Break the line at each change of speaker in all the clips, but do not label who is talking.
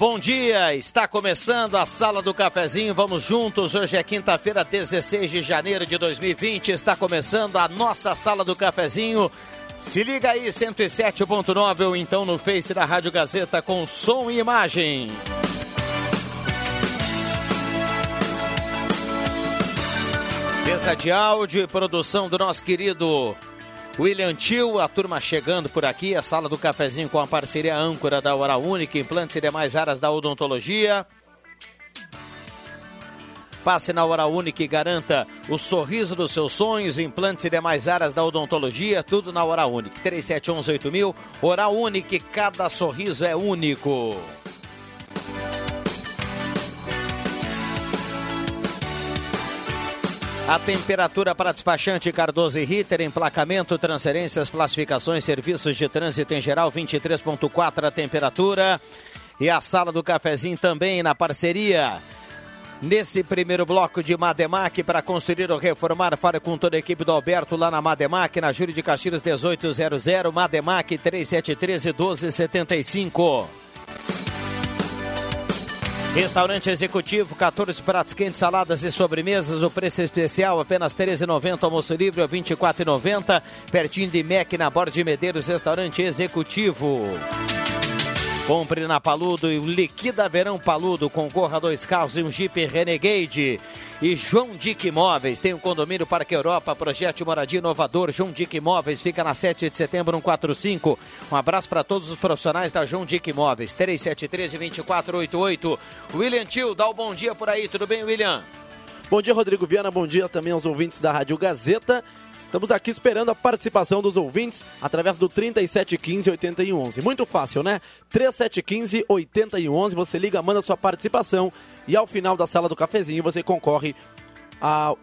Bom dia. Está começando a Sala do Cafezinho. Vamos juntos. Hoje é quinta-feira, 16 de janeiro de 2020. Está começando a nossa Sala do Cafezinho. Se liga aí, 107.9 ou então no Face da Rádio Gazeta com som e imagem. Mesa de áudio e produção do nosso querido William Tio, a turma chegando por aqui, a sala do cafezinho com a parceria âncora da Hora Única, implantes e demais áreas da odontologia. Passe na Hora Única e garanta o sorriso dos seus sonhos, implantes e demais áreas da odontologia, tudo na Hora Única. 37118000, Hora Única, cada sorriso é único. A temperatura para despachante Cardoso e Ritter, emplacamento, transferências, classificações, serviços de trânsito em geral, 23.4 a temperatura. E a sala do cafezinho também na parceria. Nesse primeiro bloco de Mademac, para construir ou reformar, fale com toda a equipe do Alberto lá na Mademac, na Júlio de Castilhos 1800, Mademac 3713 1275. Restaurante Executivo, 14 pratos quentes, saladas e sobremesas. O preço especial apenas R$ 13,90. Almoço livre, R$ 24,90. Pertinho de MEC, na Borda de Medeiros, Restaurante Executivo. Compre na Paludo e liquida verão Paludo. Concorra a dois carros e um Jeep Renegade. E João Dick Imóveis. Tem um condomínio Parque Europa, projeto moradia inovador. João Dick Imóveis fica na 7 de setembro, 145. Um abraço para todos os profissionais da João Dick Imóveis. 3713-2488. William Tio, dá o um bom dia por aí. Tudo bem, William?
Bom dia, Rodrigo Viana. Bom dia também aos ouvintes da Rádio Gazeta. Estamos aqui esperando a participação dos ouvintes através do 3715-8111. Muito fácil, né? 3715-8111. Você liga, manda sua participação e ao final da sala do cafezinho você concorre a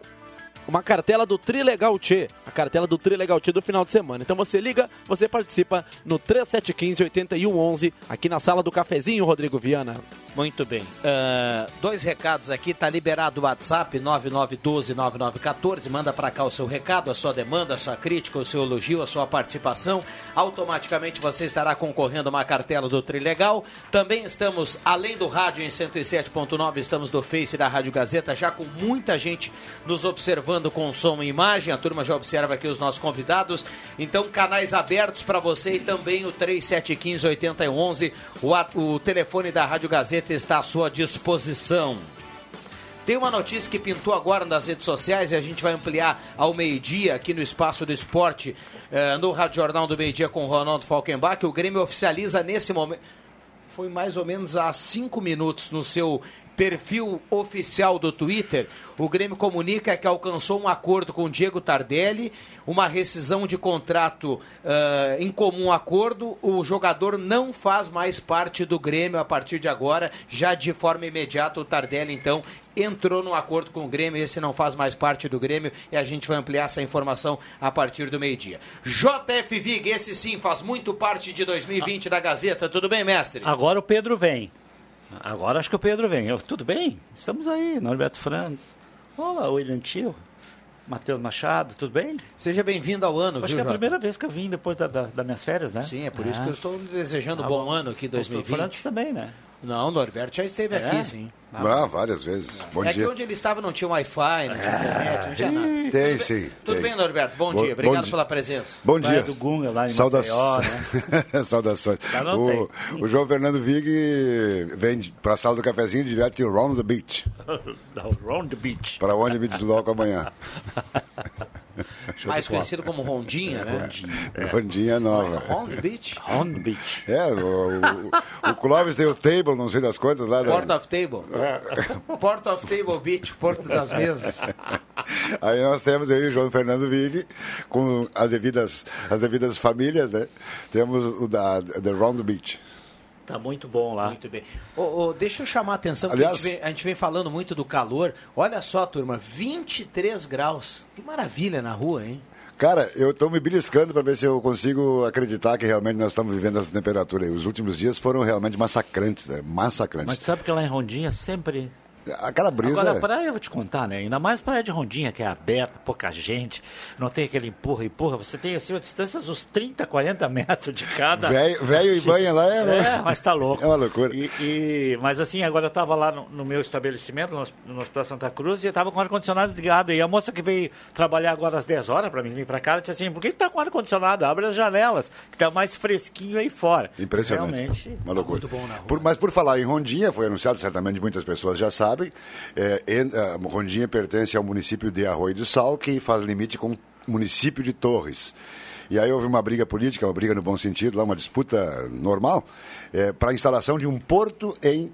uma cartela do Trilegal T, a cartela do Trilegal T do final de semana. Então você liga, você participa no 3715-8111 aqui na sala do cafezinho, Rodrigo Viana.
Muito bem. Uh, dois recados aqui, tá liberado o WhatsApp 99129914. Manda para cá o seu recado, a sua demanda, a sua crítica, o seu elogio, a sua participação. Automaticamente você estará concorrendo a uma cartela do Trilegal. Também estamos, além do rádio em 107.9, estamos do Face da Rádio Gazeta, já com muita gente nos observando com som e imagem. A turma já observa aqui os nossos convidados. Então, canais abertos para você e também o 3715 8011, o, o telefone da Rádio Gazeta está à sua disposição. Tem uma notícia que pintou agora nas redes sociais e a gente vai ampliar ao meio-dia aqui no Espaço do Esporte, eh, no Rádio Jornal do Meio Dia com o Ronaldo Falkenbach. O Grêmio oficializa nesse momento. Foi mais ou menos há cinco minutos no seu perfil oficial do Twitter, o Grêmio comunica que alcançou um acordo com Diego Tardelli, uma rescisão de contrato uh, em comum acordo. O jogador não faz mais parte do Grêmio a partir de agora, já de forma imediata. O Tardelli, então, entrou no acordo com o Grêmio. Esse não faz mais parte do Grêmio e a gente vai ampliar essa informação a partir do meio-dia. JF Vig, esse sim faz muito parte de 2020 da Gazeta. Tudo bem, mestre?
Agora o Pedro vem. Agora acho que o Pedro vem. Eu, tudo bem? Estamos aí, Norberto Franz. Olá, William Tio. Matheus Machado, tudo bem?
Seja bem-vindo ao ano,
Acho
viu,
que é a primeira vez que eu vim depois da, da, das minhas férias, né?
Sim, é por isso
Ah.
que eu estou desejando um
Tá
bom,
bom.
ano aqui, 2020.
O Franz também, né?
Não, o Norberto já esteve
É?
aqui, sim.
Ah, várias vezes. Bom
é
dia.
que onde ele estava não tinha Wi-Fi, não tinha internet, não tinha nada.
Tem,
Tudo bem-
sim.
Tudo
tem.
bem, Norberto? Bom,
Bom-
dia. Obrigado
bom dia.
pela presença.
Bom
Praia
dia.
do Gunga, lá em
Saudações.
Maceió,
Saudações.
Lá não
O, o João Fernando Vig vem para a sala do cafezinho direto de Round the Beach,
Round the Beach.
para onde me desloco amanhã.
Show
Mais conhecido como Rondinha, né?
Rondinha.
Rondinha nova.
Round Beach.
On Beach.
É, o, o, o Clóvis tem o table, não sei das coisas lá. da-
Port of Table.
É.
Port of Table Beach, Porto das Mesas.
Aí nós temos aí o João Fernando Vig, com as devidas, as devidas famílias, né? Temos o da The Round Beach.
Tá muito bom lá.
Muito bem. Ô, ô, deixa eu chamar a atenção, porque
Aliás-
a, gente vem, a gente vem falando muito do calor. Olha só, turma, 23 graus. Que maravilha na rua, hein?
Cara, eu estou me beliscando para ver se eu consigo acreditar que realmente nós estamos vivendo essa temperatura aí. Os últimos dias foram realmente massacrantes, né? massacrantes.
Mas sabe que lá em Rondinha sempre
Aquela brisa.
Agora, a praia eu vou te contar, né? Ainda mais praia de Rondinha, que é aberta, pouca gente, não tem aquele empurra, empurra. Você tem, assim, a distância uns 30, 40 metros de cada.
Velho e banha lá é,
É, mas tá louco.
É uma loucura.
E, e- mas assim, agora eu tava lá no, no meu estabelecimento, no, no Hospital Santa Cruz, e eu tava com o ar-condicionado ligado. E a moça que veio trabalhar agora às 10 horas para mim vir para cá, ela disse assim: por que, que tá com o ar-condicionado? Abre as janelas, que tá mais fresquinho aí fora.
Impressionante.
Realmente.
Uma loucura.
muito bom na rua.
Por- mas por falar em Rondinha, foi anunciado, certamente muitas pessoas já sabem, é, en- a Rondinha pertence ao município de Arroio do Sal, que faz limite com o município de Torres. E aí houve uma briga política, uma briga no bom sentido, lá uma disputa normal, para a instalação de um porto em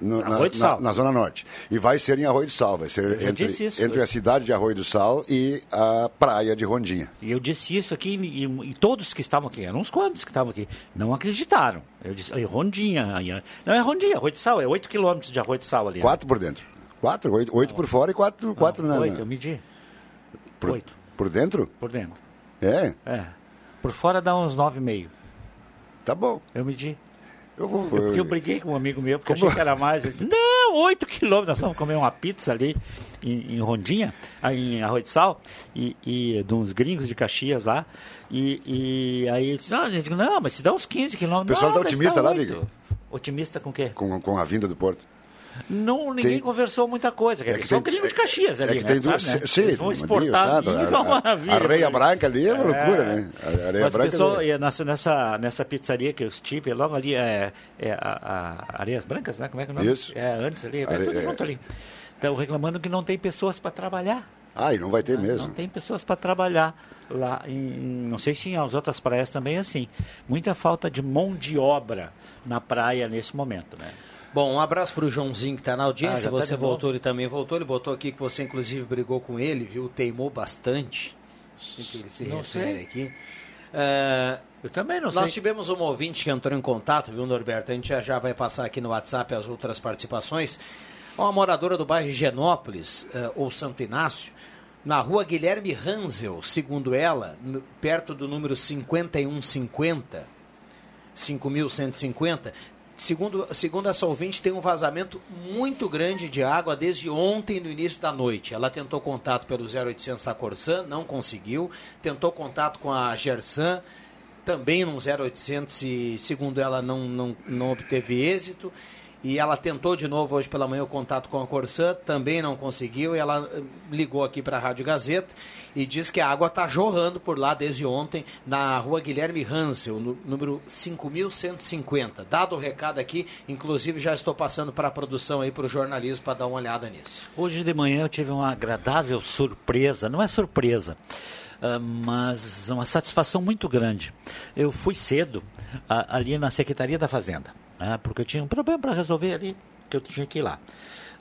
no- na,
do
na- na Zona Norte. E vai ser em Arroio do Sal, vai ser entre,
disse isso
entre a cidade de Arroio do Sal e a praia de Rondinha.
E eu disse isso aqui e, e todos que estavam aqui, eram uns quantos que estavam aqui, não acreditaram. Eu disse, "Aí, Rondinha, não é Rondinha, Arroio de Sal, é 8 quilômetros de Arroio de Sal ali. né?
Quatro por dentro. Quatro, oito, oito por fora e quatro, quatro na,
Oito,
na-
eu medi.
por,
Oito,
por dentro?
por dentro.
É,
É. Por fora dá uns 9,5.
tá bom.
Eu medi.
Eu vou.
Porque eu briguei com um amigo meu, porque eu achei que era mais. Disse, não, 8 quilômetros. Nós vamos comer uma pizza ali em, em Rondinha, aí em Arroio de Sal, e, e de uns gringos de Caxias lá. E, e aí ele disse, não, eu digo, não, mas se dá uns 15 quilômetros.
O pessoal
não,
tá
mas
otimista lá,
oito."
Vig?
Otimista com o quê?
Com, com a vinda do Porto.
Não, ninguém
Tem-
conversou muita coisa.
É que
são
tem-
de Caxias
é
ali,
que
né?
tem duas.
Sabe, né?
Sim,
Eles vão exportar vinho, é uma maravilha.
A areia
né?
branca ali é uma loucura,
É.
né? A areia
Mas
branca.
pessoal,
é-
nessa, nessa, nessa pizzaria que eu estive, logo ali é, é a, a Areias Brancas, né? Como é que é o nome?
Isso.
É, antes ali, é
Are-
tudo
é.
junto ali. Estão reclamando que não tem pessoas para trabalhar.
Ah, e não vai ter mesmo.
Não tem pessoas para trabalhar lá. Em, não sei se em as outras praias também é assim. Muita falta de mão de obra na praia nesse momento, né?
Bom, um abraço pro Joãozinho que tá na
Ah,
audiência.
já tá
você
novo?
voltou, ele também voltou. Ele botou aqui que você, inclusive, brigou com ele, viu? Teimou bastante. Assim que ele se
Não
refere
sei.
aqui. É,
Eu também não
nós
sei.
tivemos um ouvinte que entrou em contato, viu, Norberto? A gente já, já vai passar aqui no WhatsApp as outras participações. Uma moradora do bairro Genópolis, eh, ou Santo Inácio, na rua Guilherme Hansel, segundo ela, no- perto do número 5150, 5.150. Segundo, segundo essa ouvinte, tem um vazamento muito grande de água desde ontem, no início da noite. Ela tentou contato pelo 0800 da Corsan, não conseguiu. Tentou contato com a Gersan, também no 0800 e, segundo ela, não, não, não obteve êxito. E ela tentou de novo hoje pela manhã o contato com a Corsan, também não conseguiu. E ela eh, ligou aqui para a Rádio Gazeta e diz que a água está jorrando por lá desde ontem, na rua Guilherme Hansel, no número 5150. Dado o recado aqui, inclusive já estou passando para a produção aí, para o jornalismo, para dar uma olhada nisso.
Hoje de manhã eu tive uma agradável surpresa, não é surpresa, ah, mas uma satisfação muito grande. Eu fui cedo ah, ali na Secretaria da Fazenda, né, porque eu tinha um problema para resolver ali, que eu tinha que ir lá.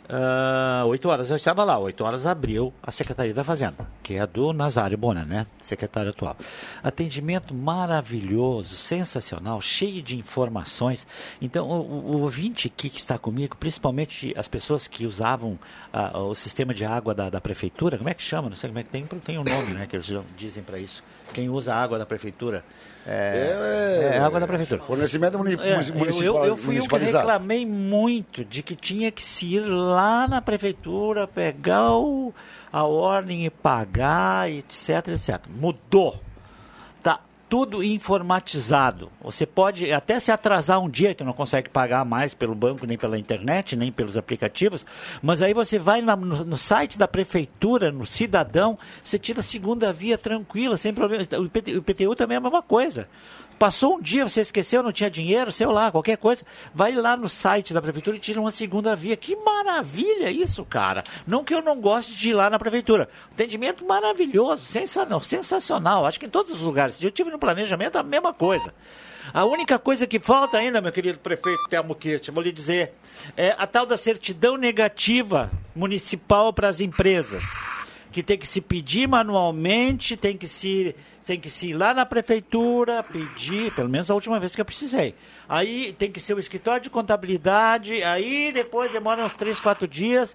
Ah, Oito horas eu estava lá, oito horas abriu a Secretaria da Fazenda, que é a do Nazário Bona, né? Secretário atual. Atendimento maravilhoso, sensacional, cheio de informações. Então, o, o- ouvinte aqui que está comigo, principalmente as pessoas que usavam ah, o sistema de água da, da prefeitura, como é que chama? Não sei como é que tem, tem um nome, né? Que eles dizem para isso. Quem usa a água da prefeitura. É, é água da prefeitura.
Fornecimento muni-
É,
munici-
eu-
municipal,
eu, eu fui o que reclamei muito de que tinha que se ir lá na prefeitura, pegar o- a ordem e pagar, etc, etc. Mudou. Tudo informatizado. Você pode até se atrasar um dia, que não consegue pagar mais pelo banco, nem pela internet, nem pelos aplicativos, mas aí você vai na- no, no site da prefeitura, no cidadão, você tira a segunda via tranquila, sem problema. O, PT, o PTU também é a mesma coisa. Passou um dia, você esqueceu, não tinha dinheiro, sei lá, qualquer coisa, vai lá no site da prefeitura e tira uma segunda via. Que maravilha isso, cara. Não que eu não goste de ir lá na prefeitura. Atendimento maravilhoso, sensacional, sensacional. Acho que em todos os lugares. Eu tive no planejamento a mesma coisa. A única coisa que falta ainda, meu querido prefeito Telmo Kirch, vou lhe dizer, é a tal da certidão negativa municipal para as empresas que tem que se pedir manualmente, tem que se tem que se ir lá na prefeitura, pedir, pelo menos a última vez que eu precisei. Aí tem que ser o escritório de contabilidade, aí depois demora uns três, quatro dias.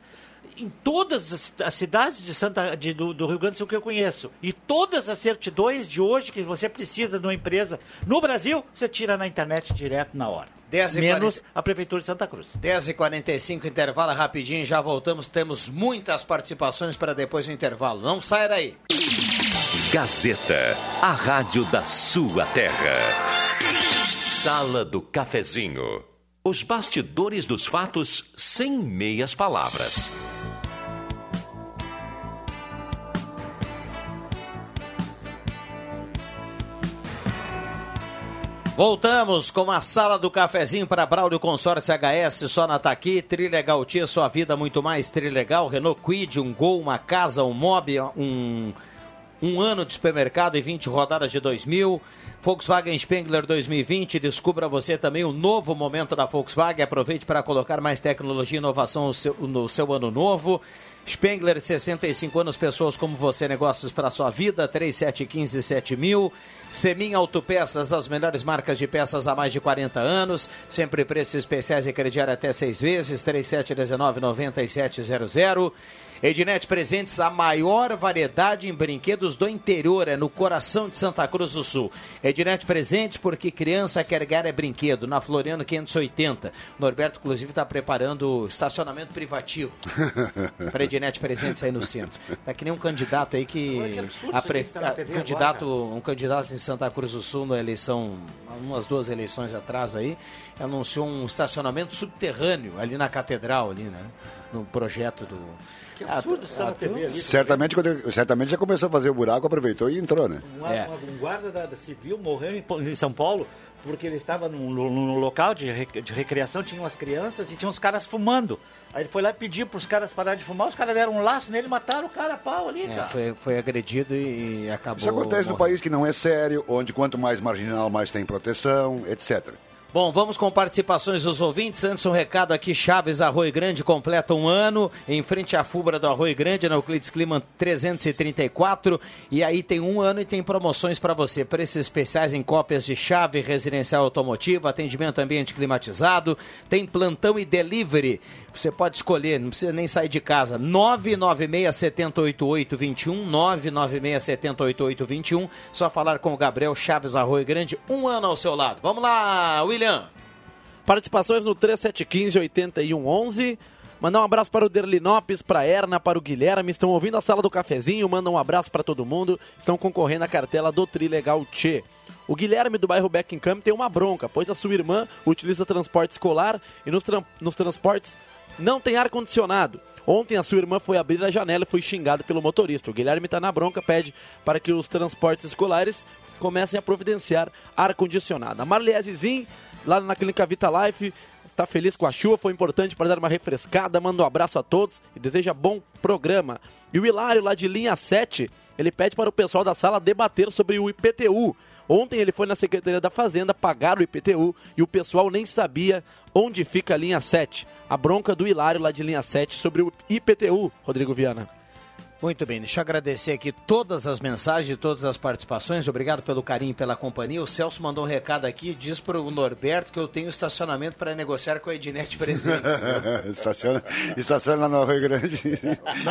Em todas as, as cidades de Santa, de, do, do, Rio Grande do Sul que eu conheço, e todas as certidões de hoje que você precisa de uma empresa no Brasil, você tira na internet direto na hora. 10 Menos 40... a Prefeitura de Santa Cruz.
10h45, intervalo rapidinho, já voltamos. Temos muitas participações para depois do intervalo. Não saia daí.
Gazeta, a rádio da sua terra. Sala do Cafezinho. Os bastidores dos fatos sem meias palavras.
Voltamos com a sala do cafezinho para Braulio Consórcio HS, só na Taqui, Trilegal Tia, sua vida muito mais Trilegal, Renault Quid, um Gol, uma casa, um Mob, um, um ano de supermercado e 20 rodadas de 2000, Volkswagen Spengler 2020, descubra você também o novo momento da Volkswagen, aproveite para colocar mais tecnologia e inovação no seu, no seu ano novo, Spengler, 65 anos, pessoas como você, negócios para sua vida, 3715 7000. Semin Autopeças, as melhores marcas de peças há mais de 40 anos, sempre preços especiais e crediário até seis vezes, 3719-9700. Ednet Presentes, a maior variedade em brinquedos do interior, é no coração de Santa Cruz do Sul. Ednet Presentes, porque criança quer ganhar é brinquedo, na Floriano 580. Norberto, inclusive, está preparando estacionamento privativo para Ednet Presentes aí no centro. Tá que nem um candidato aí que. A pre... tá a, candidato, um candidato em Santa Cruz do Sul na eleição, umas duas eleições atrás aí, anunciou um estacionamento subterrâneo ali na catedral, ali, né? No projeto do
que absurdo estar na TV ali. Certamente, quando, certamente já começou a fazer o buraco, aproveitou e entrou, né?
Um, é. um guarda da, da, civil morreu em, em, São Paulo porque ele estava num, num local de, de recreação, tinha umas crianças e tinha uns caras fumando. Aí ele foi lá pedir para os caras pararem de fumar, os caras deram um laço nele e mataram o cara a pau ali, é,
Foi, foi agredido e, e acabou.
Isso acontece morrendo. no país que não é sério, onde quanto mais marginal, mais tem proteção, etc.
Bom, vamos com participações dos ouvintes. Antes, um recado aqui: Chaves Arroio Grande completa um ano em frente à Fubra do Arroio Grande, na Euclides Clima 334. E aí tem um ano e tem promoções para você. Preços especiais em cópias de chave residencial automotiva, atendimento ambiente climatizado, tem plantão e delivery. Você pode escolher, não precisa nem sair de casa. 996 708821 996 708821 Só falar com o Gabriel Chaves Arroio Grande, um ano ao seu lado. Vamos lá, William.
Participações no 3715-8111. Mandar um abraço para o Derlinopes, para a Erna, para o Guilherme. Estão ouvindo a sala do cafezinho. Manda um abraço para todo mundo. Estão concorrendo à cartela do Trilegal Tchê. O Guilherme do bairro Beckenham tem uma bronca, pois a sua irmã utiliza transporte escolar e nos, tra nos transportes não tem ar-condicionado. Ontem a sua irmã foi abrir a janela e foi xingada pelo motorista. O Guilherme está na bronca, pede para que os transportes escolares comecem a providenciar ar-condicionado. A Marliese Zin, lá na Clínica Vita Life, está feliz com a chuva, foi importante para dar uma refrescada. Manda um abraço a todos e deseja bom programa. E o Hilário, lá de linha 7, ele pede para o pessoal da sala debater sobre o IPTU. Ontem ele foi na Secretaria da Fazenda pagar o IPTU e o pessoal nem sabia onde fica a linha 7. A bronca do Hilário lá de linha 7 sobre o IPTU, Rodrigo Viana.
Muito bem, deixa eu agradecer aqui todas as mensagens, todas as participações. Obrigado pelo carinho e pela companhia. O Celso mandou um recado aqui, diz para o Norberto que eu tenho estacionamento para negociar com a Ednet Presentes.
estaciona, estaciona lá no Rio Grande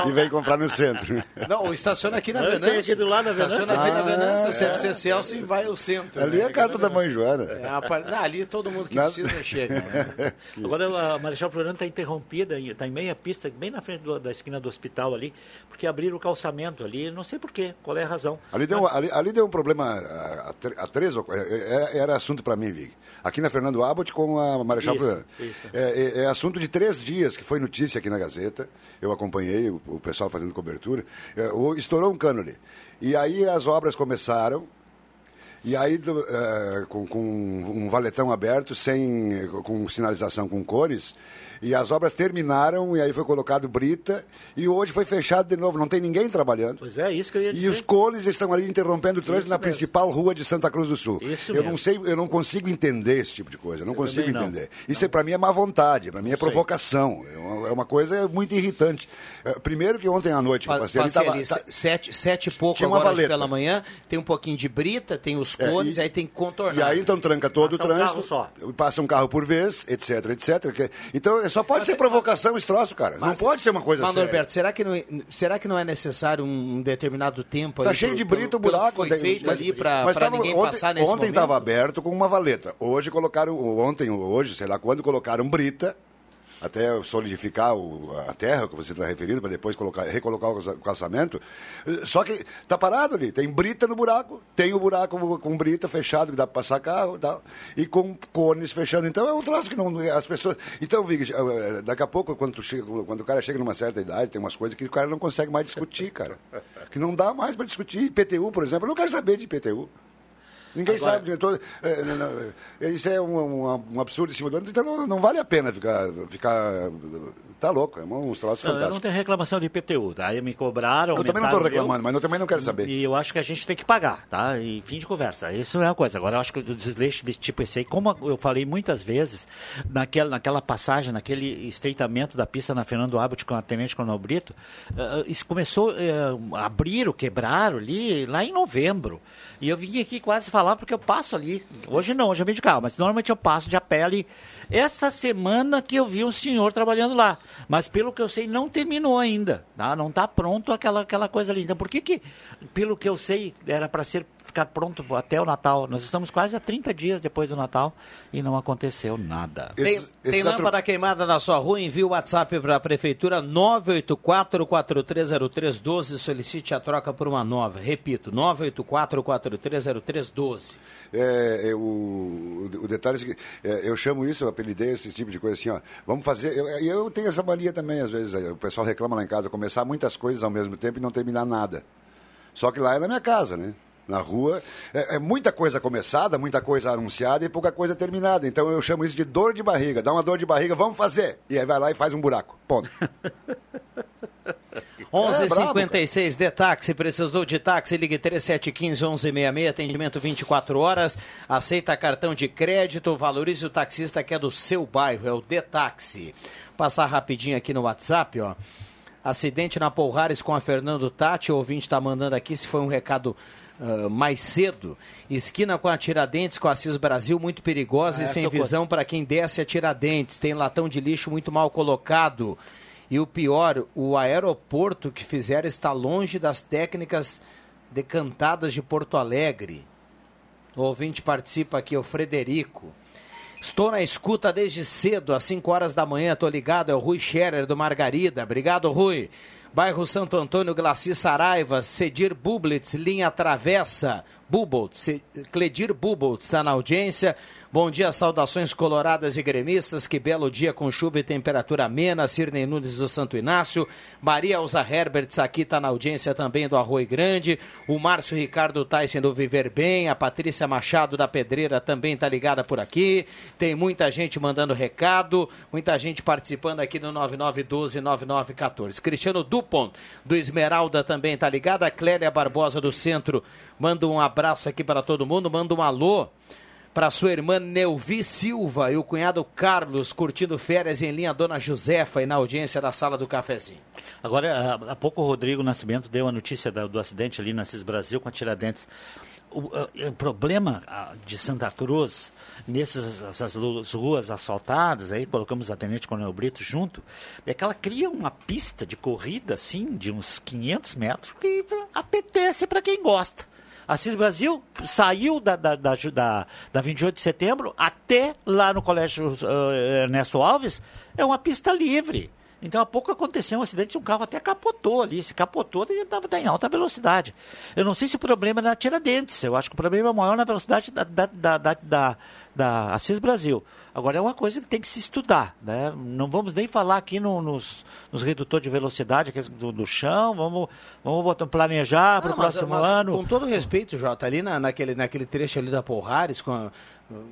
e vem comprar no centro.
Não, estaciona aqui na Venâncio.
aqui do lado da Venâncio.
Estaciona aqui ah, na Venâncio, precisa Celso e vai ao centro.
Ali né? é a casa da mãe Joana.
É, a, ali todo mundo que Nada. precisa chega. Né?
Agora a Marechal Floriano está interrompida, está em meia pista, bem na frente do, da esquina do hospital ali, porque a abrir o calçamento ali, não sei porquê, qual é a razão.
Ali deu, Mas... ali, ali, deu um problema a, a, a três, é, é, era assunto para mim, Vig. Aqui na Fernando Abbott com a Marechal isso, isso. É, é, é, assunto de três dias, que foi notícia aqui na Gazeta. Eu acompanhei o, o pessoal fazendo cobertura. É, o, estourou um cano ali. E aí as obras começaram. E aí, do- eh, com, com um valetão aberto, sem, com sinalização com cores, e as obras terminaram, e aí foi colocado brita, e hoje foi fechado de novo, não tem ninguém trabalhando.
Pois é, isso que eu ia
E
dizer.
os cones estão ali interrompendo o trânsito
Isso
na
mesmo.
principal rua de Santa Cruz do Sul.
Isso
eu
mesmo.
não sei, eu não consigo entender esse tipo de coisa, eu não consigo
também não.
entender. Isso para mim é má vontade, para mim é provocação, é uma, é uma coisa muito irritante. Eh, Primeiro que ontem à noite que eu
Pa-
passei ali,
Passei
tava-
ali,
tá-
se- sete, sete e pouco agora pela manhã, tem um pouquinho de brita, tem os
É,
cones,
e-
aí tem que contornar.
E aí então tranca todo
Passa
o
um
trânsito.
carro só.
Passa um carro por vez, etc, etc. Então só pode
Mas
ser
é-
provocação esse troço, cara. não
Mas-
pode ser uma coisa
Mas,
séria.
Norberto, será que, não, é- será que não é necessário um, um determinado tempo
Tá cheio
pro-
de brito o buraco.
que Foi
tem-
feito
mas-
ali para
mas tava-
ninguém
ontem,
passar nesse
Ontem estava aberto com uma valeta. Hoje colocaram, ontem, hoje, sei lá quando, colocaram brita, até solidificar o- a terra que você está referindo, para depois colocar, recolocar o calça- o calçamento. Só que tá parado ali, tem brita no buraco, tem o buraco com brita fechado, que dá para passar carro e tal, e com cones fechando. Então é um troço que não. As pessoas. Então, Vig, eh, daqui a pouco, quando, chega, quando o cara chega numa certa idade, tem umas coisas que o cara não consegue mais discutir, cara. Que não dá mais para discutir. IPTU, por exemplo, eu não quero saber de IPTU. Ninguém
Agora-
sabe. Todo, é, não, não, é, isso é um, um- um absurdo em cima do outro. Então não, não vale a pena ficar. ficar tá louco, é um troços
Não, eu não tenho reclamação de IPTU, tá? Aí me cobraram.
Eu também não estou reclamando, mas eu também não quero saber.
E eu acho que a gente tem que pagar, tá? E fim de conversa. Isso é uma coisa. Agora, eu acho que o desleixo desse tipo esse aí, como eu falei muitas vezes, naquela, naquela passagem, naquele estreitamento da pista na Fernando Abbott com a Tenente Coronel Brito, eh, isso começou eh, a abrir, quebraram ali lá em novembro. E eu vim aqui quase falar porque eu passo ali. Hoje não, hoje eu vim de carro, mas normalmente eu passo de a ali. Essa semana que eu vi um senhor trabalhando lá. Mas pelo que eu sei, não terminou ainda. Tá? Não está pronto aquela, aquela coisa ali. Então por que que, pelo que eu sei, era para ser ficar pronto até o Natal? Nós estamos quase a 30 dias depois do Natal e não aconteceu nada.
Tem,
Esse-
tem
atro-
lâmpada queimada na sua rua? Envie o WhatsApp para a Prefeitura 984-430312. Solicite a troca por uma nova. Repito, 984-430312.
É, é, o, o detalhe é o seguinte, é, eu chamo isso, eu apelidei esse tipo de coisa assim, ó. Vamos fazer. Eu, eu tenho essa mania também, às vezes. O pessoal reclama lá em casa, começar muitas coisas ao mesmo tempo e não terminar nada. Só que lá é na minha casa, né? Na rua, é, é muita coisa começada, muita coisa anunciada e pouca coisa terminada. Então eu chamo isso de dor de barriga. Dá uma dor de barriga, vamos fazer. E aí vai lá e faz um buraco. Ponto.
11:56 de táxi, precisou de táxi, ligue 3715 1166, atendimento 24 horas, aceita cartão de crédito, valorize o taxista que é do seu bairro, é o de táxi. Passar rapidinho aqui no WhatsApp, ó. Acidente na Polrares com a Fernando Tati, o ouvinte está mandando aqui se foi um recado ah, mais cedo. Esquina com a Tiradentes, com a Assis Brasil, muito perigosa
Ah,
e sem visão para quem desce a Tiradentes. Tem latão de lixo muito mal colocado. E o pior, o aeroporto que fizeram está longe das técnicas decantadas de Porto Alegre. O ouvinte participa aqui, o Frederico. Estou na escuta desde cedo, às 5 horas da manhã, estou ligado, é o Rui Scherer do Margarida. Obrigado, Rui. Bairro Santo Antônio, Glaci Saraiva, Cedir Bublitz, linha Travessa, Buboltz, Cledir Buboltz está na audiência. Bom dia, saudações coloradas e gremistas. Que belo dia com chuva e temperatura amena. Cirnei Nunes do Santo Inácio. Maria Elza Herberts aqui está na audiência também do Arroio Grande. O Márcio Ricardo Tyson do Viver Bem. A Patrícia Machado da Pedreira também está ligada por aqui. Tem muita gente mandando recado. Muita gente participando aqui no 9912-9914. Cristiano Dupont do Esmeralda também está ligado. A Clélia Barbosa do Centro manda um abraço aqui para todo mundo. Manda um alô para sua irmã Neuvi Silva e o cunhado Carlos curtindo férias em linha Dona Josefa e na audiência da sala do cafezinho.
Agora, há- pouco o Rodrigo Nascimento deu a notícia do acidente ali na CIS Brasil com a Tiradentes. O, ah, o problema de Santa Cruz, nessas ruas asfaltadas, aí colocamos a Tenente Coronel Brito junto, é que ela cria uma pista de corrida, assim, de uns 500 metros, que apetece para quem gosta. A CIS Brasil saiu da, da, da, da, da 28 de setembro até lá no Colégio ah, Ernesto Alves, é uma pista livre. Então há pouco aconteceu um acidente, um carro até capotou ali. Se capotou, ele estava em alta velocidade. Eu não sei se o problema é na Tiradentes. Eu acho que o problema é maior na velocidade da, da, da, da, da, Assis Brasil. Agora é uma coisa que tem que se estudar, né? Não vamos nem falar aqui no, nos, nos redutores de velocidade do, do chão, vamos, vamos botar, planejar para o próximo
mas,
ano.
Com todo respeito, Jota, ali na, naquele, naquele trecho ali da Porrares, com a,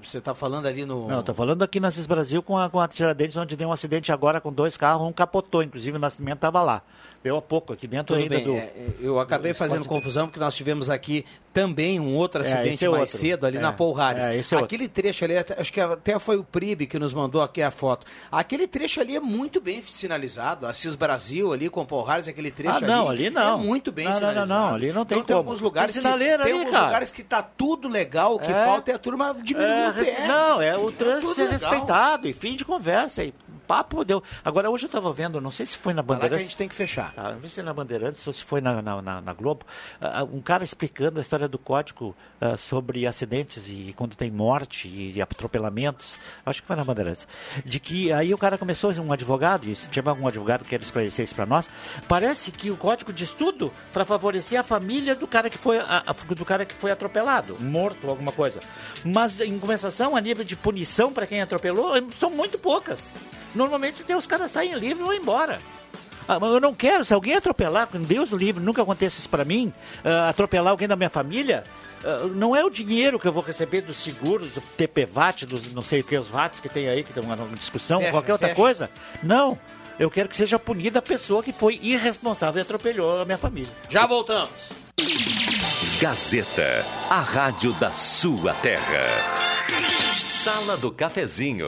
você está falando ali no.
Não, estou falando aqui na Assis Brasil com a, com a Tiradentes, onde deu um acidente agora com dois carros, um capotou, inclusive o Nascimento estava lá. Deu há pouco aqui dentro
Tudo
ainda
bem.
do.
É, eu acabei
do
fazendo confusão porque nós tivemos aqui também um outro
É,
acidente
é
mais
outro.
cedo ali
É,
na Polhares.
é, é outro.
Aquele trecho ali, acho que até foi o Pribe que nos mandou aqui a foto. Aquele trecho ali é muito bem sinalizado. Assis Brasil ali com Polhares, aquele trecho
Ah, não, ali não.
É muito bem
Não, não, não,
sinalizado.
não, ali não tem
então, tem
como.
alguns lugares
Tem
que tem
ali,
alguns
cara.
lugares que tá tudo legal, o que
É.
falta é a turma diminuir
É,
pé.
Não, é o
É
trânsito
tudo
ser
legal.
respeitado e fim de conversa. E papo deu. Agora, hoje eu estava vendo, não sei se foi na
Lá que a
Bandeirantes.
gente tem que fechar.
Ah, não sei se é na Bandeirantes ou se foi na, na, na- na Globo, ah, um cara explicando a história do código ah, sobre acidentes e quando tem morte e, atropelamentos, acho que foi na Bandeirantes, de que aí o cara começou, um advogado, e se tiver algum advogado que queira esclarecer isso para nós, parece que o código diz tudo para favorecer a família do cara que foi a- a- do cara que foi atropelado, morto, alguma coisa. Mas em compensação, a nível de punição para quem atropelou, são muito poucas. Normalmente tem os caras saem livres e vão embora. Ah, mas eu não quero, se alguém atropelar, com Deus o livre, nunca aconteça isso para mim, ah, atropelar alguém da minha família, ah, não é o dinheiro que eu vou receber dos seguros, do TPVAT, dos não sei o que, os VATs que tem aí, que tem uma discussão,
Fecha,
qualquer outra
fecha.
coisa. Não. Eu quero que seja punida a pessoa que foi irresponsável e atropelou a minha família.
Já voltamos.
Gazeta, a rádio da sua terra. Sala do Cafezinho,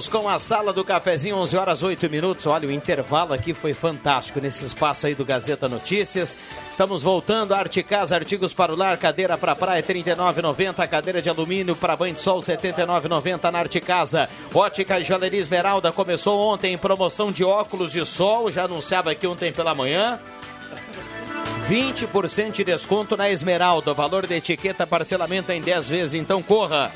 Voltamos com a sala do cafezinho, 11 horas 8 minutos. Olha, o intervalo aqui foi fantástico nesse espaço aí do Gazeta Notícias. Estamos voltando. Arte Casa, artigos para o lar, cadeira para praia, R$ 39,90. Cadeira de alumínio para banho de sol, R$ 79,90 na Arte Casa. Ótica e Joalheria Esmeralda começou ontem em promoção de óculos de sol. Já anunciava aqui ontem pela manhã. 20% de desconto na Esmeralda. Valor da etiqueta, parcelamento em 10 vezes. Então corra.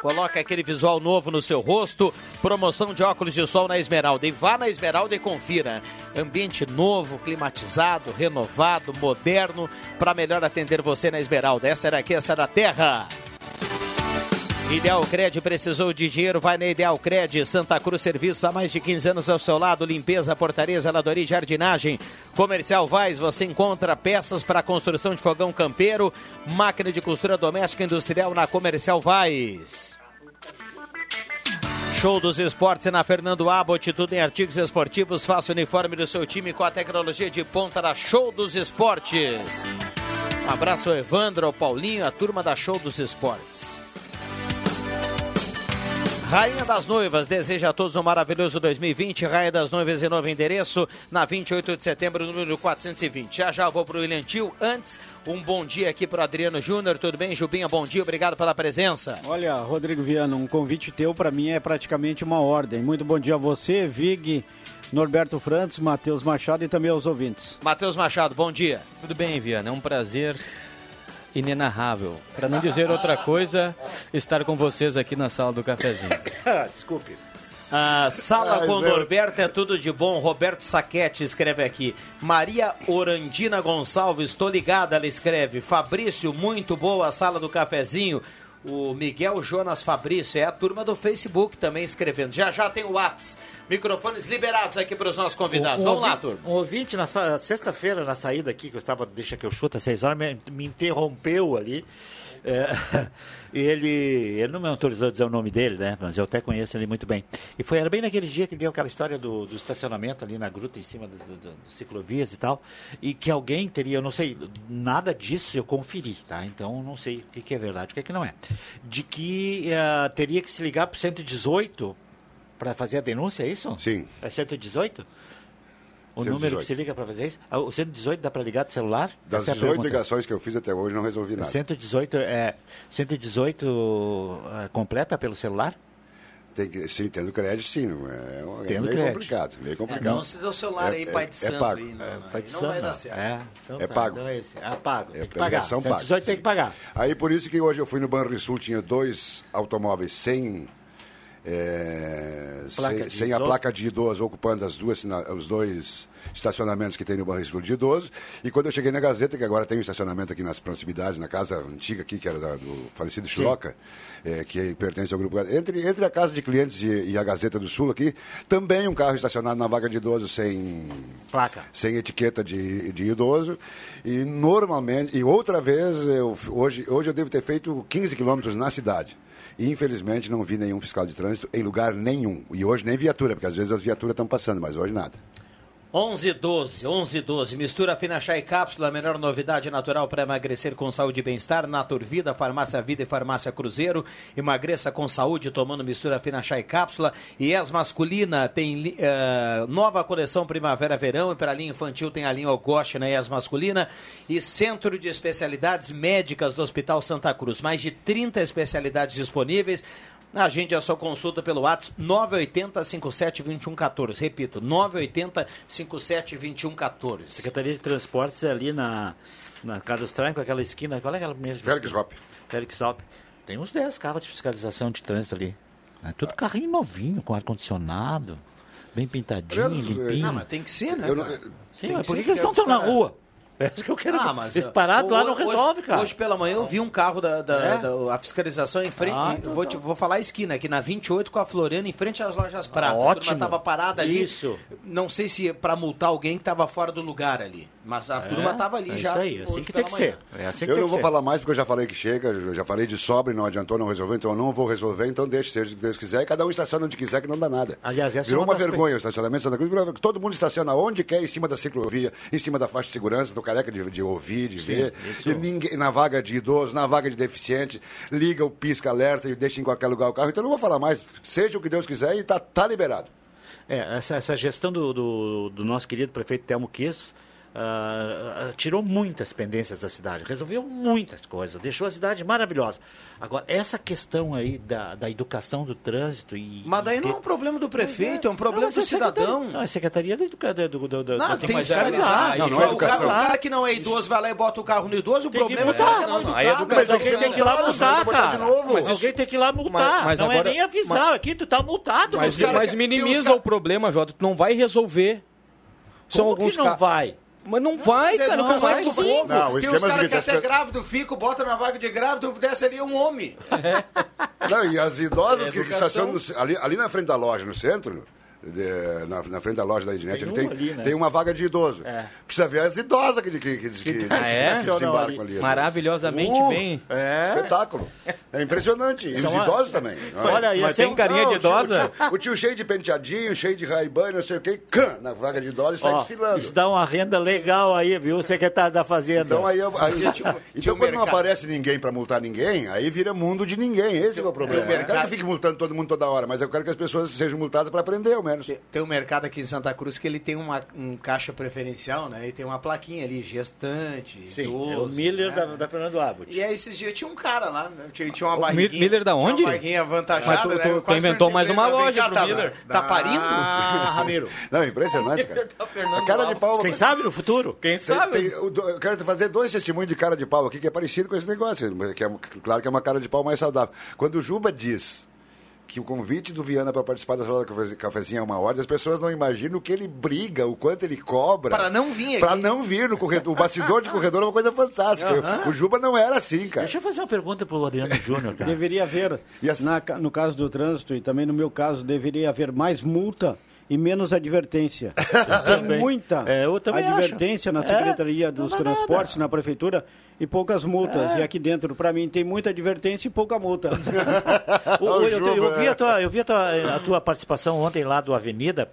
Coloca aquele visual novo no seu rosto. Promoção de óculos de sol na Esmeralda. E vá na Esmeralda e confira. Ambiente novo, climatizado, renovado, moderno, para melhor atender você na Esmeralda. Essa era aqui, essa era a terra. Ideal Cred precisou de dinheiro, vai na Ideal Cred. Santa Cruz Serviços há mais de 15 anos ao seu lado. Limpeza, portaria, zeladoria e jardinagem. Comercial Vaz, você encontra peças para construção de fogão campeiro, máquina de costura doméstica industrial na Comercial Vaz. Show dos esportes na Fernando Abbott, tudo em artigos esportivos. Faça o uniforme do seu time com a tecnologia de ponta da Show dos Esportes. Um abraço ao Evandro, ao Paulinho, a turma da Show dos Esportes. Rainha das Noivas deseja a todos um maravilhoso 2020. Rainha das Noivas em novo endereço, na 28 de setembro, número 420. Já já vou pro William Tio. Antes, um bom dia aqui pro Adriano Júnior. Tudo bem, Jubinha? Bom dia, obrigado pela presença.
Olha, Rodrigo Viana, um convite teu para mim é praticamente uma ordem. Muito bom dia a você, Vig, Norberto Frantz, Matheus Machado e também aos ouvintes.
Matheus Machado, bom dia.
Tudo bem, Viana. É um prazer inenarrável. Para não dizer outra coisa, estar com vocês aqui na sala do cafezinho.
Desculpe.
Ah, sala
Ah,
com
Zé.
Norberto é tudo de bom. Roberto Saquete escreve aqui. Maria Orandina Gonçalves, estou ligada, ela escreve. Fabrício, muito boa a sala do cafezinho. O Miguel Jonas Fabrício é a turma do Facebook também escrevendo. Já já tem o Whats. Microfones liberados aqui para os nossos convidados. Vamos lá,
ouvi-
turma.
Um ouvinte na sexta-feira, na saída aqui, que eu estava, deixa que eu chuto, às seis horas, me, me interrompeu ali É, ele, ele não me autorizou a dizer o nome dele, né? Mas eu até conheço ele muito bem. E foi era bem naquele dia que deu aquela história do, do estacionamento ali na gruta, em cima do, do, do, ciclovias e tal. E que alguém teria, eu não sei, nada disso eu conferi, tá? Então não sei o que, que é verdade, o que, é que não é. De que uh, teria que se ligar para o 118 para fazer a denúncia, é isso?
Sim.
É 118? O
118.
número que se liga para fazer isso? Ah, O 118 dá para ligar do celular?
Das
Essa é a
18
pergunta.
ligações que eu fiz até hoje, não resolvi nada.
118 é 118 é, completa pelo celular?
Tem que, sim, tendo crédito, sim. não É, é
Tendo
meio
crédito.
complicado. Meio
É,
complicado.
não se deu o celular aí,
É-
pai
é-
de
é
santo.
pago.
aí, não,
É,
aí
pai de
não vai dar certo.
É, então
É
tá,
pago.
então é esse. É pago.
É
Tem que pagar.
ligação paga,
118 tem
sim.
que pagar.
Aí por isso que hoje eu fui no Banrisul, tinha dois automóveis sem, é, sem, sem a placa de idoso, ocupando as duas, os dois estacionamentos que tem no Banrisul de idoso. E quando eu cheguei na Gazeta, que agora tem um estacionamento aqui nas proximidades, na casa antiga aqui, que era da- do falecido Chiloca, é, que pertence ao grupo. Entre, entre a casa de clientes e, e a Gazeta do Sul aqui, também um carro estacionado na vaga de idoso sem
Placa.
sem etiqueta de, de idoso. E normalmente, e outra vez, eu, hoje, hoje eu devo ter feito 15 quilômetros na cidade. E infelizmente não vi nenhum fiscal de trânsito em lugar nenhum. E hoje nem viatura, porque às vezes as viaturas estão passando, mas hoje nada.
11 12, 11 12. Mistura fina chá e cápsula, a melhor novidade natural para emagrecer com saúde e bem-estar. Naturvida, Farmácia Vida e Farmácia Cruzeiro. Emagreça com saúde tomando mistura fina chá e cápsula. E as masculina tem eh, nova coleção primavera-verão. E para a linha infantil tem a linha Ogoste na ES masculina. E Centro de Especialidades Médicas do Hospital Santa Cruz. Mais de 30 especialidades disponíveis. Agende a sua consulta pelo WhatsApp 980 57 2114. Repito, 980 57 2114.
Secretaria de Transportes é ali na, na Carlos Tranco, aquela esquina. Qual é aquela primeira?
Félix
esquina?
Hoppe.
Félix Hoppe. Tem uns 10 carros de fiscalização de trânsito ali. É tudo carrinho novinho, com ar-condicionado, bem pintadinho,
Eu-
limpinho.
Não, mas tem que ser, né?
Não-?
Sim, mas por que, que eles estão na
os caras-
rua? É isso que eu quero.
Ah, mas
Esse parado lá não
hoje-
resolve, cara.
Hoje pela manhã eu vi um carro da, da,
É?
da- a fiscalização em frente.
Ah, então
vou,
tá.
te- vou falar a esquina aqui na 28 com a Floriana em frente às lojas Prata. A
ótimo.
turma tava parada ali.
Isso.
Não sei se para multar alguém que tava fora do lugar ali, mas a turma tava ali
é
já.
Isso aí, assim
hoje
que tem que
manhã.
ser. É assim que
Eu
tem
não
que
vou
ser.
falar mais porque eu já falei que chega, eu já falei de sobra e não adiantou, não resolveu, então eu não vou resolver, então deixe, seja o que Deus quiser, e cada um estaciona onde quiser, que não dá nada.
Aliás, essa é
Virou
uma
vergonha o estacionamento de Santa Cruz, todo mundo estaciona onde quer, em cima da ciclovia, em cima da faixa de segurança, do careca de, de ouvir, de ver,
isso.
e ninguém, na vaga de idoso, na vaga de deficiente, liga o pisca-alerta e deixa em qualquer lugar o carro, então não vou falar mais, seja o que Deus quiser e tá, tá liberado.
É, essa, essa gestão do, do, do nosso querido prefeito Telmo Quistos ah, ah, tirou muitas pendências da cidade, resolveu muitas coisas, deixou a cidade maravilhosa. Agora, essa questão aí da, da educação do trânsito e...
Mas daí
e
não é um problema do prefeito, é um problema
Não,
do
é secretaria-
cidadão.
Não, é Secretaria da Educação. Do, do, do,
Não,
do-
tem que
é-
fiscalizar.
aí
Não, não
o,
é
cara,
educação.
o cara que não é idoso vai lá e bota o carro no idoso, o
Tem que
problema é que não
Não, aí é educação.
mas
Alguém tem que ir lá multar, cara.
de novo.
Mas Alguém tem que ir lá multar.
Mas-
não
agora-
é nem avisar. Aqui tu tá multado.
Mas, mas minimiza o problema, Jota. Tu não vai resolver. São
Como
alguns
que não vai?
Mas não vai,
Mas é
cara.
não,
Como é
vai
que tu
sim.
Não, o
Tem uns
esquema é o
caras
seguinte,
que até
pe-
grávido ficam, bota na vaga de grávido, dessa ali é um homem.
Não, e as idosas
É
que, que estacionam ali, ali na frente da loja, no centro, de- na, na frente da loja da Ednet,
Tem
ele tem,
ali, né?
tem uma vaga de idoso.
É.
Precisa ver as idosas que, que, que, que, que,
Ah,
é?
se desembarcam ali.
Maravilhosamente
Uh,
bem.
É.
Espetáculo. É impressionante. E os
São a-
idosos também.
Olha,
Mas tem
um-
carinha
Não,
de
o tio-
idosa?
O tio, o tio cheio de penteadinho, cheio de raibane, não sei o quê, cã, na vaga de idoso e sai desfilando.
isso dá uma renda legal aí, viu, secretário da Fazenda.
Então aí, eu- aí então quando não aparece ninguém pra multar ninguém, aí vira mundo de ninguém. Esse é o problema. Eu não quero que fique multando todo mundo toda hora, mas eu quero que as pessoas sejam multadas pra aprender, menos.
Tem um mercado aqui em Santa Cruz que ele tem uma, um caixa preferencial, né? E tem uma plaquinha ali, gestante,
Sim,
idoso,
é o Miller
né?
da, da Fernando Abbott.
E aí esses dias tinha um cara lá, né? tinha, tinha uma
O
barriguinha.
Miller da
tinha
onde?
Uma barriguinha avantajada,
Mas tu-
né?
tu- tu inventou mais uma
ele, "Vem
loja
cá,
pro
tá,
Miller."
Tá parindo?
Ah, Ramiro.
Não, impressionante, cara.
Fernando
A cara de pau.
Quem sabe no futuro?
Quem
Tem-
sabe?
tem- o eu quero fazer dois testemunhos de cara de pau aqui que é parecido com esse negócio. Que é, claro que é uma cara de pau mais saudável. Quando o Juba diz que o convite do Viana para participar da sala do cafe- cafezinho é uma ordem, as pessoas não imaginam o que ele briga, o quanto ele cobra.
Pra não vir aqui.
Pra não vir no corredor. O bastidor de corredor é uma coisa fantástica. O Juba não era assim, cara.
Deixa eu fazer uma pergunta pro Adriano Júnior, cara.
Deveria haver,
E as-
na no caso do trânsito e também no meu caso, deveria haver mais multa e menos advertência. Tem muita
É, eu também
advertência na
acho.
Secretaria
É,
dos
não
Transportes,
nada.
na Prefeitura, e poucas multas. E aqui dentro, para mim, tem muita advertência e pouca multa.
O- o- eu, eu vi,
é.
a tua, eu vi a, tua, a tua participação ontem lá do Avenida.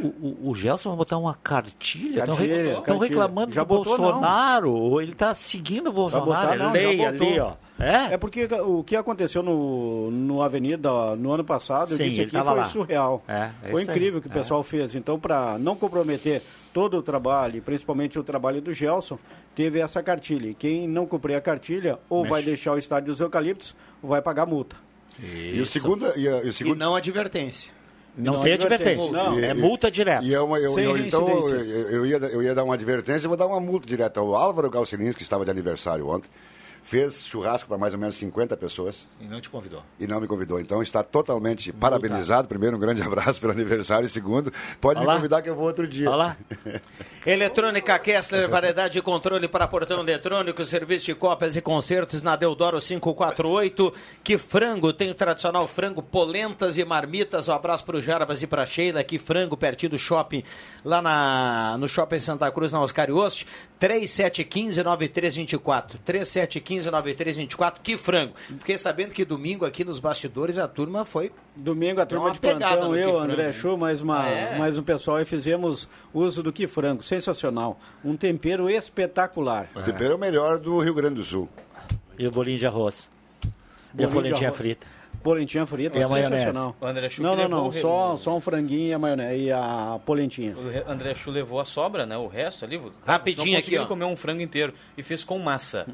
O, o, o Gelson vai botar uma cartilha. Estão reclamando
Já
do
botou, não.
Bolsonaro. Ou Ele está seguindo o Bolsonaro.
botar, não,
Lei
já botou.
ali, ó. É?
É porque o que aconteceu no, no Avenida no ano passado, eu
Sim,
disse
ele
aqui, foi
lá.
surreal.
É, é
foi incrível o que o
É.
pessoal fez. Então, para não comprometer todo o trabalho, e principalmente o trabalho do Gelson, teve essa cartilha. E quem não cumprir a cartilha, ou vai deixar o estádio dos eucaliptos, ou vai pagar multa.
E o segundo, e, a- e o
E
segundo
não advertência.
Não,
Não
tem
advertência.
advertência.
Não.
É
E-
multa direta.
E é uma, eu,
Sem
eu- então, eu, eu ia, eu ia dar uma advertência e vou dar uma multa direta. O Álvaro Galcelins, que estava de aniversário ontem, fez churrasco para mais ou menos 50 pessoas
E não te convidou.
e não me convidou. Então está totalmente parabenizado. Primeiro, um grande abraço pelo aniversário. E segundo, pode me
Olá.
convidar que eu vou outro dia.
Olha lá.
Eletrônica Kessler, variedade de controle para portão eletrônico, serviço de cópias e concertos na Deodoro 548. Que frango, tem o tradicional frango, polentas e marmitas. Um abraço para o Jarbas e para Sheila. Que frango, pertinho do shopping, lá na, no Shopping Santa Cruz, na Oscar Oste. 3715-9324. 3715-9324. Que frango. Fiquei sabendo que domingo aqui nos bastidores a turma foi
Domingo a turma de plantão, eu, André? Chu, mais, uma,
Ah, é?
mais um pessoal e fizemos uso do que frango. Sensacional. Um tempero espetacular.
O tempero é o melhor do Rio Grande do Sul.
E o bolinho de arroz. e a
Bolinho de
polentinha
arroz.
frita.
Polentinha frita,
E a maionese?
André Chu
não,
que
não, não,
o
só, só um franguinho e a maionese e a polentinha.
O André Chu levou a sobra, né? O resto ali.
Rapidinho aqui, ó.
comer um frango inteiro. E fez com massa.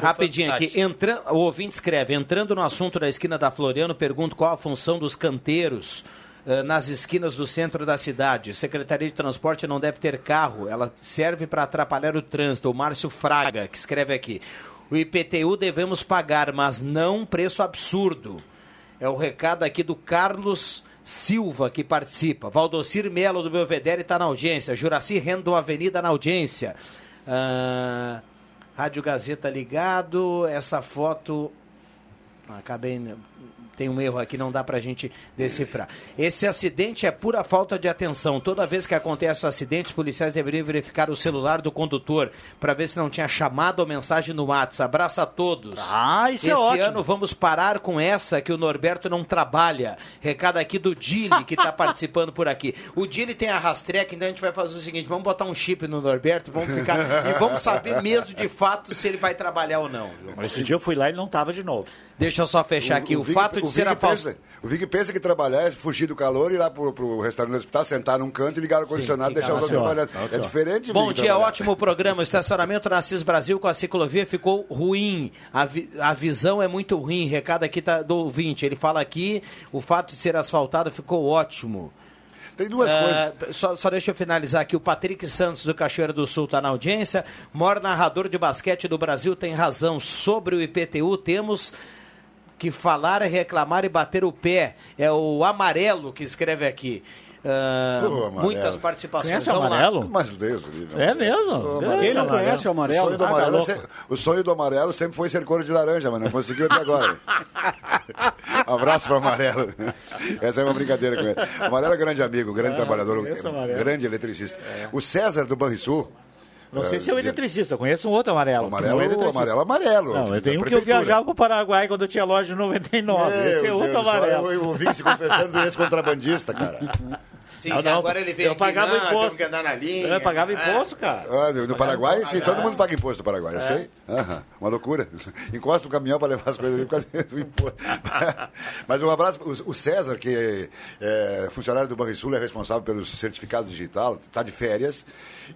Rapidinho aqui, entra, o ouvinte escreve, entrando no assunto da esquina da Floriano, pergunto qual a função dos canteiros eh, nas esquinas do centro da cidade. Secretaria de Transporte não deve ter carro, ela serve para atrapalhar o trânsito. O Márcio Fraga, que escreve aqui. O IPTU devemos pagar, mas não um preço absurdo. É o recado aqui do Carlos Silva, que participa. Valdocir Melo, do Belvedere, está na audiência. Juraci Rendo, Avenida, na audiência. Ah, Rádio Gazeta ligado. Essa foto. Acabei. Tem um erro aqui, não dá pra gente decifrar. Esse acidente é pura falta de atenção. Toda vez que acontece o acidente, os policiais deveriam verificar o celular do condutor para ver se não tinha chamado ou mensagem no WhatsApp. Abraço a todos.
Ah, isso é
Esse
ótimo.
ano vamos parar com essa que o Norberto não trabalha. Recado aqui do Dili, que está participando por aqui. O Dili tem a rastreca, então a gente vai fazer o seguinte: vamos botar um chip no Norberto, vamos ficar. e vamos saber mesmo de fato se ele vai trabalhar ou não.
Mas esse dia eu fui lá e ele não tava de novo.
Deixa eu só fechar aqui. O,
Vig-
fato de
o
ser
Vig
a falsa.
pensa, O Vig pensa que trabalhar é fugir do calor e ir lá pro, pro restaurante do hospital, sentar num canto e ligar o ar-condicionado e deixar os outros trabalhando. É diferente,
Bom
Vig,
dia,
trabalhar.
ótimo programa. O estacionamento na Assis Brasil com a ciclovia ficou ruim. A, vi- a visão é muito ruim. Recado aqui tá do ouvinte. Ele fala aqui, o fato de ser asfaltado ficou ótimo.
Tem duas
Ah,
coisas.
só, só deixa eu finalizar aqui. O Patrick Santos do Cachoeira do Sul está na audiência. Maior narrador de basquete do Brasil tem razão. Sobre o IPTU, temos que falar, reclamar e bater o pé. É o Amarelo que escreve aqui. Ah,
Amarelo.
muitas participações.
Conhece o
lá.
amarelo?
Mas Deus, do livro.
É mesmo?
Quem não
amarelo.
conhece o
O
amarelo?
sonho, do
Ah, tá
amarelo se- o sonho do amarelo sempre foi ser cor de laranja, mas não conseguiu até agora. Abraço para o amarelo. Essa é uma brincadeira com ele. O amarelo é grande amigo, grande trabalhador,
o Amarelo.
grande eletricista. O César do Banrisul,
Não sei se é o eletricista, eu conheço um outro amarelo.
o amarelo,
Não é
o
eletricista.
amarelo, amarelo.
Não, eu tenho um que eu viajava pro Paraguai quando eu tinha loja em 99.
Meu
Esse é
Deus
outro
céu,
amarelo.
Eu, eu ouvi se confessando do ex-contrabandista, cara.
Sim,
Não, não,
agora ele veio
eu
aqui,
pagava
não,
imposto.
que andar na linha.
Eu pagava
Ah,
imposto, cara.
Ah, do, do Paraguai, sim, todo mundo paga imposto do Paraguai, eu sei. Aham, uma loucura. Encosta o caminhão para levar as coisas ali por causa do imposto. Mas um abraço, o, o César, que é funcionário do Banrisul, é responsável pelos certificados digital, está de férias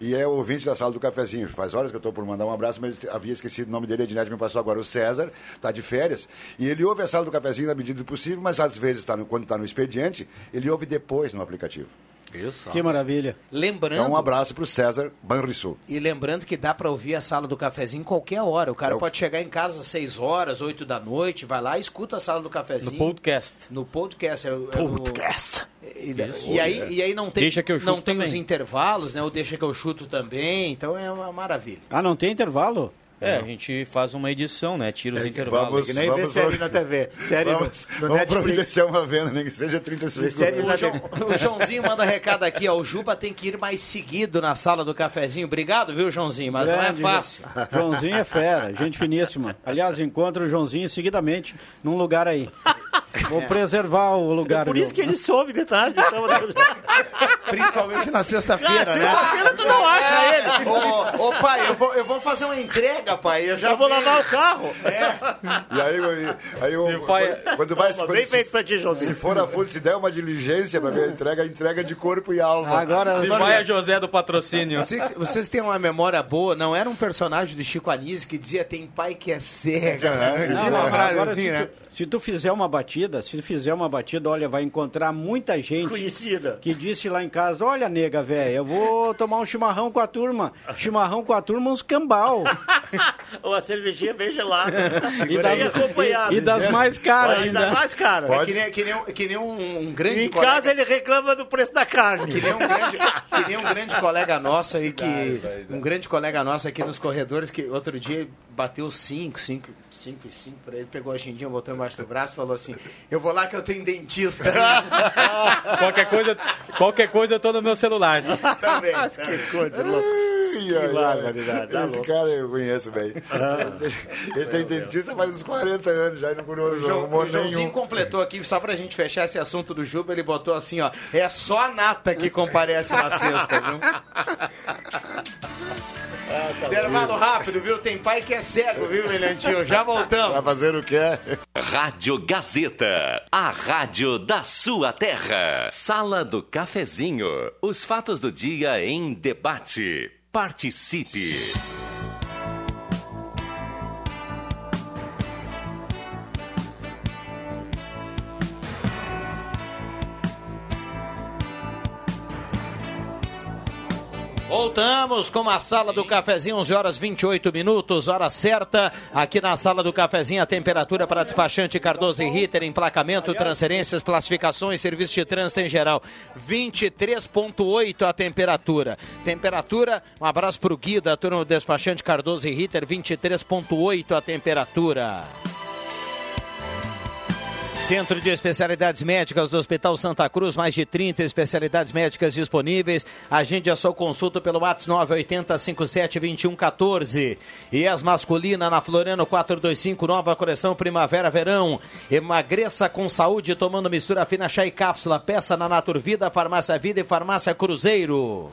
e é ouvinte da sala do cafezinho. Faz horas que eu estou por mandar um abraço, mas havia esquecido o nome dele, a Ednet me passou agora. O César está de férias e ele ouve a sala do cafezinho na medida do possível, mas às vezes, tá no, quando está no expediente, ele ouve depois no aplicativo.
Isso.
Que maravilha.
Lembrando,
Então, um abraço para o César Banrisul.
e lembrando que dá para ouvir a sala do cafezinho em qualquer hora. O cara
É o-
pode chegar em casa às 6 horas, 8 da noite, vai lá e escuta a sala do cafezinho.
No podcast.
No podcast. É, o- é
Podcast.
E, e aí, e aí não tem,
Deixa que eu chuto
não tem os intervalos, né? O deixa que eu chuto também. Então é uma maravilha.
Ah, não tem intervalo?
É, a gente faz uma edição, né? Tira os intervalos.
vamos-
Que nem
Vamos-
série na TV. Série no-
Vamos,
no,
vamos
Netflix.
providenciar uma venda, nem que seja 35
Série na
O, João- o Joãozinho manda recado aqui, ó. O Juba tem que ir mais seguido na sala do cafezinho. Obrigado, viu, Joãozinho? Mas não é
Grande,
fácil.
Joãozinho é fera, gente finíssima. Aliás, encontro o Joãozinho seguidamente num lugar aí. Vou preservar o lugar.
Por
viu?
isso que ele soube de tarde. Então...
Principalmente na sexta-feira, né?
Sexta-feira tu não acha ele.
Ô, ô, pai, eu vou, eu vou fazer uma entrega, pai. Eu já
Eu vou lavar o carro.
E aí, aí, aí o-
vai-
quando vai.
Toma,
quando
bem
se-
feito pra ti, Joãozinho.
Se for a fundo, se der uma diligência para ver a entrega, entrega de corpo e alma.
Agora,
Se vai a José do patrocínio.
Vocês, vocês têm uma memória boa, não era um personagem do Chico Anísio que dizia tem pai que é cega. né?
Não,
frase
agora,
assim,
se,
né?
tu, se tu fizer uma batida, se tu fizer uma batida, olha, vai encontrar muita gente
Conhecida.
que disse lá em casa, olha, nega, velho, eu vou tomar um chimarrão com a turma. Chimarrão com a turma, uns cambal.
Ou a cervejinha bem gelada.
E
E
das,
acompanhado.
e das mais caras
Ainda
ainda.
mais cara.
É que nem, que nem, um- que nem um, um grande
Em
colega-
casa ele reclama do preço da carne.
Que nem, um grande, que nem um grande colega nosso aí que. Um grande colega nosso aqui nos corredores que outro dia bateu 5, 5, 5 e 5 pra ele, pegou a agendinha, botou embaixo do braço e falou assim: Eu vou lá que eu tenho dentista.
qualquer, coisa, qualquer coisa eu tô no meu celular.
Também.
Que coisa louca.
Ai.
barbaridade, tá
Esse
louco.
cara eu conheço bem. Ele tem dentista faz uns 40 anos já e não curou
O, João,
arrumou
o Joãozinho completou aqui, só pra gente fechar esse assunto do Juba, ele botou assim, ó, é só a nata que comparece na sexta, viu? Intervalo rápido, viu? Tem pai que é cego, viu, Brilhantinho? Já
Pra
voltamos.
fazer o quê?
Rádio Gazeta, a rádio da sua terra. Sala do Cafezinho, os fatos do dia em debate. Participe.
Voltamos com a sala do cafezinho, 11 horas 28 minutos, hora certa. Aqui na sala do cafezinho, a temperatura para despachante Cardoso e Ritter, emplacamento, transferências, classificações, serviço de trânsito em geral. 23,8 a temperatura. Temperatura, um abraço para o Gui da turma do despachante Cardoso e Ritter, 23,8 a temperatura. Centro de Especialidades Médicas do Hospital Santa Cruz, mais de 30 especialidades médicas disponíveis. Agende a sua consulta pelo WhatsApp 980 57 21 14. E as masculinas na Floriano 425, nova coleção Primavera-Verão. Emagreça com saúde tomando mistura fina chá e cápsula. Peça na Naturvida, Farmácia Vida e Farmácia Cruzeiro.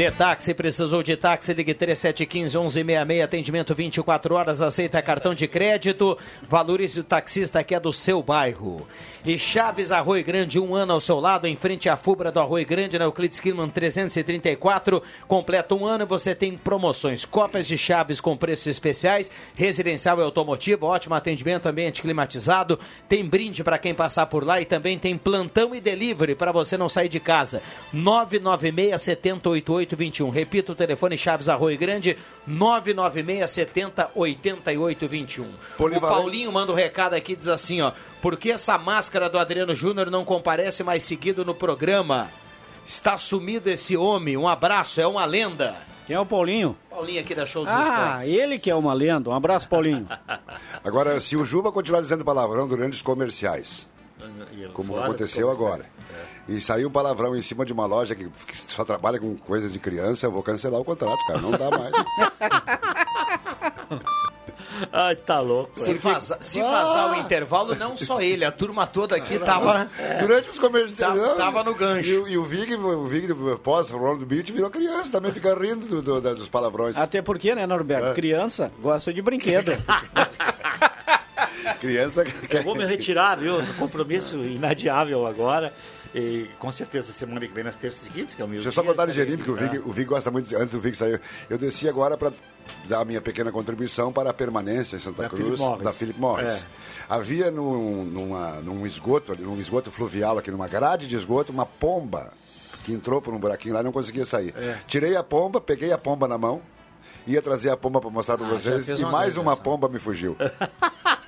De táxi, precisou de táxi, ligue 3715-1166, atendimento 24 horas, aceita cartão de crédito, valorize o taxista que é do seu bairro. E Chaves Arroio Grande, um ano ao seu lado, em frente à Fubra do Arroio Grande, na Euclides Quilman 334, completa um ano e você tem promoções, cópias de Chaves com preços especiais, residencial e automotivo, ótimo atendimento, ambiente climatizado, tem brinde para quem passar por lá e também tem plantão e delivery para você não sair de casa. 996 70 8821. Repita o telefone Chaves Arroio Grande, 996 70 8821. O. Paulinho manda um recado aqui diz assim, ó: "Por que essa máscara do Adriano Júnior não comparece mais seguido no programa? Está sumido esse homem. Um abraço, é uma lenda."
Quem é o Paulinho?
Paulinho aqui da Show dos
Ah,
Esportes.
ele que é uma lenda. Um abraço, Paulinho.
Agora, se o Juba continuar dizendo palavrão durante os comerciais, como
Fora
aconteceu agora, e saiu um palavrão em cima de uma loja que, que só trabalha com coisas de criança, eu vou cancelar o contrato, cara. Não dá mais.
Ah, tá louco.
Se, vaza- se vazar o intervalo, não só ele, a turma toda aqui tava.
Durante os comerciais.
Tava- no gancho.
E, o- e o Vig, o Vig pós Rolando Beach virou criança, também fica rindo do- do- dos palavrões.
Até porque, né, Norberto?
É.
Criança gosta de brinquedo.
Criança
Eu vou me retirar, viu? Compromisso inadiável agora. E com certeza semana que vem nas terças seguintes, que é o meu
Deixa eu só botar ligeirinho, porque o Vig, o Vig gosta muito, de- antes do Vig sair, eu desci agora para dar a minha pequena contribuição para a permanência em Santa
Da
Cruz,
Philip Morris.
da Philip Morris.
É.
Havia num, numa- num esgoto, num esgoto fluvial aqui, numa grade de esgoto, uma pomba que entrou por um buraquinho lá e não conseguia sair.
É.
Tirei a pomba, peguei a pomba na mão, ia trazer a pomba para mostrar para
Ah,
vocês e mais uma pomba me fugiu.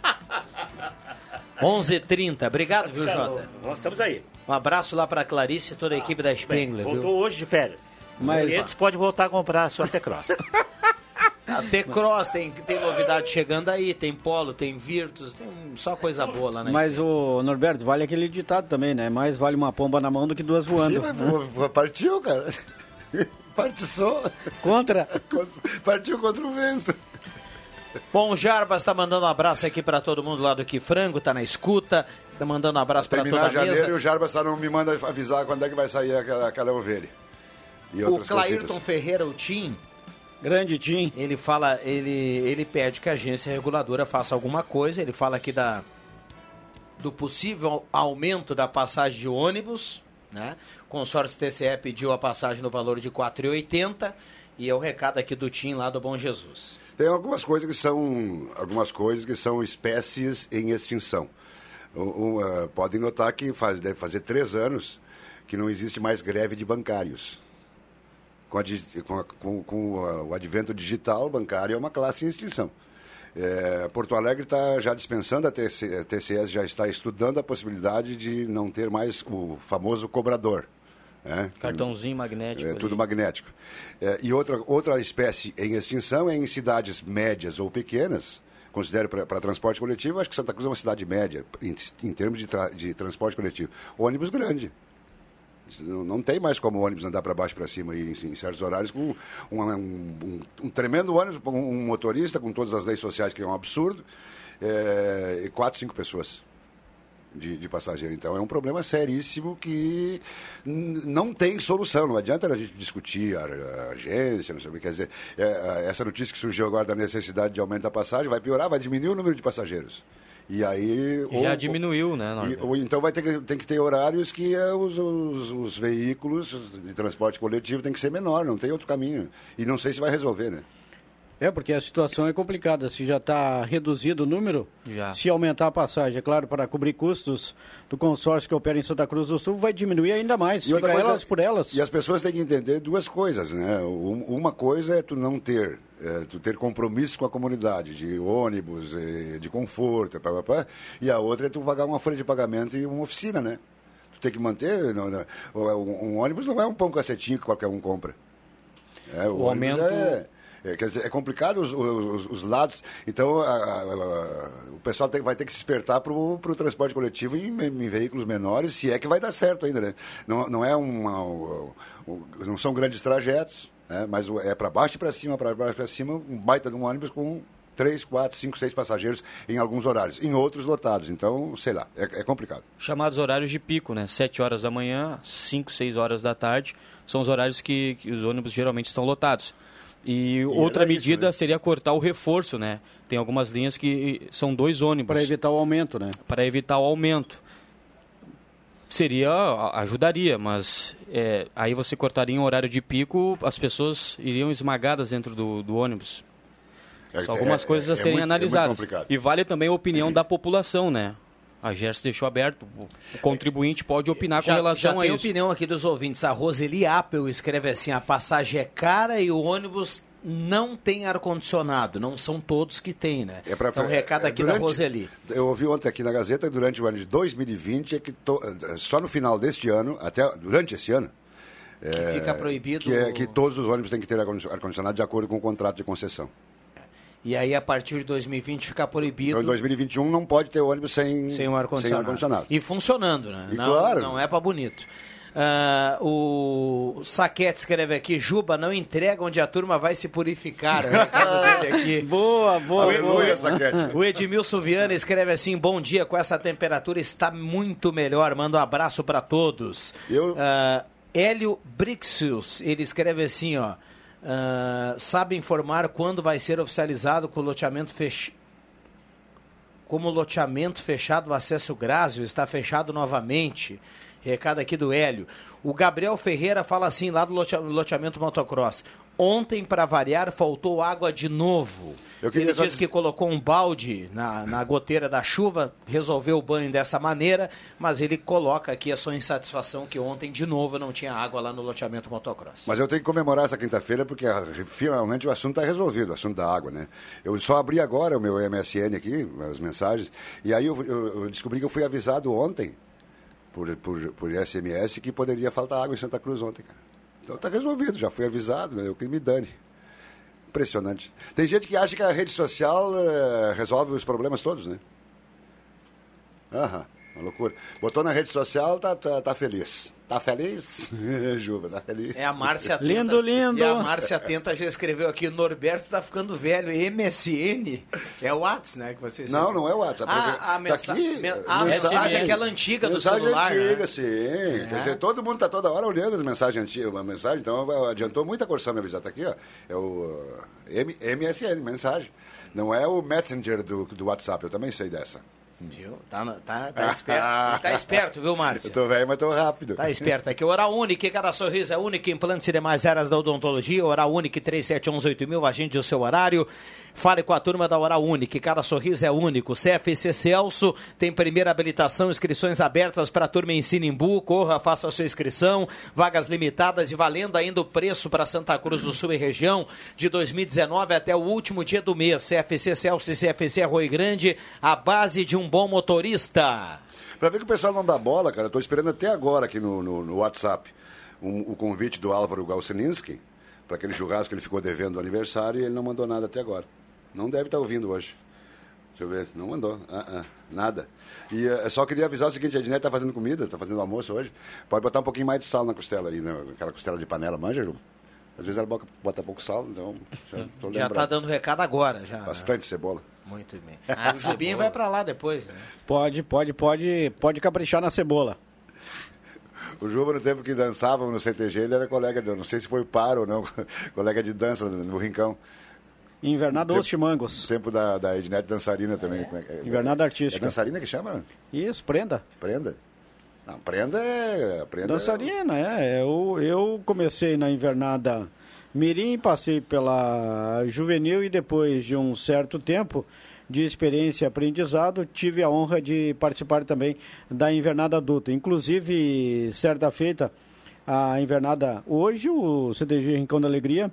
11h30. Obrigado, viu, Jota?
Nós estamos aí.
Um abraço lá pra Clarice e toda a equipe da Spengler, viu?
Voltou hoje de férias.
Mas-
Os clientes podem voltar a comprar a sua T-Cross.
A T-Cross tem, tem novidade chegando aí, tem Polo, tem Virtus, tem só coisa boa lá na
Mas o Norberto, vale aquele ditado também, né? Mais vale uma pomba na mão do que duas
Sim,
voando.
mas vo- vo- partiu, cara. Partiçou.
Contra.
Partiu contra o vento.
Bom, o Jarbas tá mandando um abraço aqui pra todo mundo lá do Que Frango, tá na escuta. Tá mandando um abraço pra toda a
janeiro e
mesa.
o Jarbas só não me manda avisar quando é que vai sair aquela, aquela ovelha. E
O Clairton
cositas.
Ferreira, o Tim,
Grande Tim.
ele fala, ele, ele pede que a agência reguladora faça alguma coisa. Ele fala aqui da, do possível aumento da passagem de ônibus, né? O consórcio TCE pediu a passagem no valor de R$ 4,80 e é o recado aqui do Tim lá do Bom Jesus.
Tem algumas coisas que são algumas coisas que são espécies em extinção. O- o, ah, podem notar que faz, deve fazer três anos que não existe mais greve de bancários. Com, a com a- com- com a- o advento digital, bancário é uma classe em extinção. É, Porto Alegre está já dispensando, a TCS já está estudando a possibilidade de não ter mais o famoso cobrador. Né?
Cartãozinho magnético.
É tudo magnético. É, e outra, outra espécie em extinção é em cidades médias ou pequenas. Considero para transporte coletivo, acho que Santa Cruz é uma cidade média, em, em termos de, tra- de transporte coletivo. Ônibus grande. Não, não tem mais como o ônibus andar para baixo e para cima aí, em, em certos horários, com um, um- um- um tremendo ônibus, um motorista, com todas as leis sociais, que é um absurdo, é, e quatro, cinco pessoas de, de passageiro. Então é um problema seríssimo que não tem solução. Não adianta a gente discutir a, a agência, não sei o que. Quer dizer, é, essa notícia que surgiu agora da necessidade de aumento da passagem vai piorar, vai diminuir o número de passageiros. E aí.
Já
ou-
diminuiu, né,
e- ou então vai ter que, tem que ter horários que é, os, os, os veículos de transporte coletivo tem que ser menor, não tem outro caminho. E não sei se vai resolver, né?
É, porque a situação é complicada. Se já está reduzido o número,
Já.
se aumentar a passagem, é claro, para cobrir custos do consórcio que opera em Santa Cruz do Sul, vai diminuir ainda mais.
E
Fica elas por elas.
E as pessoas têm que entender duas coisas, né? Um- Uma coisa é tu não ter, é, tu ter compromisso com a comunidade, de ônibus, eh, de conforto, pá, pá, pá. e a outra é tu pagar uma folha de pagamento e uma oficina, né? Tu tem que manter, não, não, um, um ônibus não é um pão cacetinho que qualquer um compra. É, o,
O
ônibus
aumento-
é, é, quer dizer, é complicado os, os- os lados. Então, a- a- a- o pessoal tem- vai ter que se despertar para o transporte coletivo em, em veículos menores, se é que vai dar certo ainda, né? Não, não é uma, um- um- não são grandes trajetos, né? mas é para baixo e para cima, para baixo e para cima, um baita de um ônibus com três, quatro, cinco, seis passageiros em alguns horários, em outros lotados. Então, sei lá, é, é complicado.
Chamados horários de pico, né? 7 horas da manhã, 5, 6 horas da tarde, são os horários que, que os ônibus geralmente estão lotados. E outra
isso,
medida
né?
seria cortar o reforço, né? Tem algumas linhas que são dois ônibus
Para evitar o aumento, né?
para evitar o aumento. Seria, ajudaria, mas é, aí você cortaria em horário de pico, as pessoas iriam esmagadas dentro do, do ônibus.
É-
São algumas
é-
coisas a
é
serem
muito- é muito
analisadas. e vale também a opinião da população, né? A Gerson deixou aberto. O contribuinte pode opinar com
Já,
relação
já
a
tem
isso.
opinião aqui dos ouvintes. A Roseli Apple escreve assim: a passagem é cara e o ônibus não tem ar-condicionado. Não são todos que tem, né?
É pra-
então, recado
é,
aqui da
durante-
Roseli.
Eu ouvi ontem aqui na Gazeta, durante o ano de 2020, é que to- só no final deste ano, até durante esse ano,
Que fica proibido.
que, é, que todos os ônibus têm que ter ar-condi- ar-condicionado de acordo com o contrato de concessão.
E aí, a partir de 2020, fica proibido.
Então, em 2021, não pode ter ônibus sem,
Sem o ar-condicionado.
ar-condicionado.
e funcionando, né?
E
não,
claro.
não é pra bonito. Ah, o Saquete escreve aqui, Juba, não entrega onde a turma vai se purificar.
Boa, boa, boa.
Aleluia, Saquete.
O Edmilson Viana escreve assim: Bom dia, com essa temperatura está muito melhor. Manda um abraço para todos.
Eu-
Ah, Hélio Brixius, ele escreve assim: ó. Ah, sabe informar quando vai ser oficializado com o loteamento fechado? Como loteamento fechado, o acesso Grásio está fechado novamente. Recado aqui do Hélio. O Gabriel Ferreira fala assim, lá do lote- loteamento motocross. Ontem, para variar, faltou água de novo. Ele disse
dizer-
que colocou um balde na, na goteira da chuva, resolveu o banho dessa maneira, mas ele coloca aqui a sua insatisfação que ontem, de novo, não tinha água lá no loteamento motocross.
Mas eu tenho que comemorar essa quinta-feira porque ah, finalmente o assunto está resolvido, o assunto da água, né? Eu só abri agora o meu MSN aqui, as mensagens, e aí eu, eu- eu descobri que eu fui avisado ontem, por, por, por SMS, que poderia faltar água em Santa Cruz ontem, cara. Então está resolvido, já fui avisado, né? eu que me dane. Impressionante. Tem gente que acha que a rede social eh, resolve os problemas todos, né? Aham, uma loucura. Botou na rede social, tá, tá, tá feliz. Tá feliz? Juba, tá feliz.
É a Márcia Tenta.
Lindo, lindo.
E a Márcia Tenta já escreveu aqui, Norberto tá ficando velho. MSN é o WhatsApp, né? Que vocês
Não, não é o WhatsApp.
Ah, a,
Tá
mensa
aqui,
men- a mensagem é aquela antiga do
mensagem
celular.
antiga,
né?
sim. Quer dizer, todo mundo tá toda hora olhando as mensagens antigas, uma mensagem, então adiantou muita corção me avisar. Tá aqui, ó. É o M- MSN, mensagem. Não é o Messenger do, do WhatsApp, eu também sei dessa.
Viu? Tá, tá, tá esperto. tá esperto, viu, Márcia?
Eu tô velho, mas tô rápido.
Tá esperto aqui. Oral Unique, cada sorriso é único. Implantes e demais áreas da odontologia. Oral Unique 37118000, agende o seu horário. Fale com a turma da Oral Unique, cada sorriso é único. CFC Celso tem primeira habilitação, inscrições abertas para a turma em Sinimbu. Corra, faça a sua inscrição. Vagas limitadas e valendo ainda o preço para Santa Cruz do Sul e região de 2019 até o último dia do mês. CFC Celso e CFC Arroio Grande, a base de um bom motorista.
Pra ver que o pessoal não dá bola, cara, eu tô esperando até agora aqui no, no, no WhatsApp um- o convite do Álvaro Galsininski para aquele churrasco que ele ficou devendo no aniversário e ele não mandou nada até agora. Não deve estar ouvindo hoje. Deixa eu ver, não mandou. Ah, ah, nada. E eh, só queria avisar o seguinte, a Ednete tá fazendo comida, tá fazendo almoço hoje. Pode botar um pouquinho mais de sal na costela aí, né? Aquela costela de panela, manja, Ju? Às vezes ela bota, bota pouco sal, então já tô
Já tá dando recado agora. Já.
Bastante cebola.
Muito bem. o Jubinho vai pra lá depois, né?
Pode, pode, pode, pode caprichar na cebola.
O Juba, no tempo que dançava no CTG, ele era colega, de, não sei se foi par ou não, colega de dança no Rincão.
Invernada os chimangos.
Tempo da, da Ednete dançarina também. é é?
Invernada
É
artística.
dançarina que chama?
Isso, prenda.
Prenda? Não, prenda é... Prenda
Dançarina, é. Eu, eu comecei na invernada Mirim, passei pela juvenil e depois de um certo tempo de experiência e aprendizado, tive a honra de participar também da invernada adulta. Inclusive, certa feita, a invernada hoje, o CTG Rincão da Alegria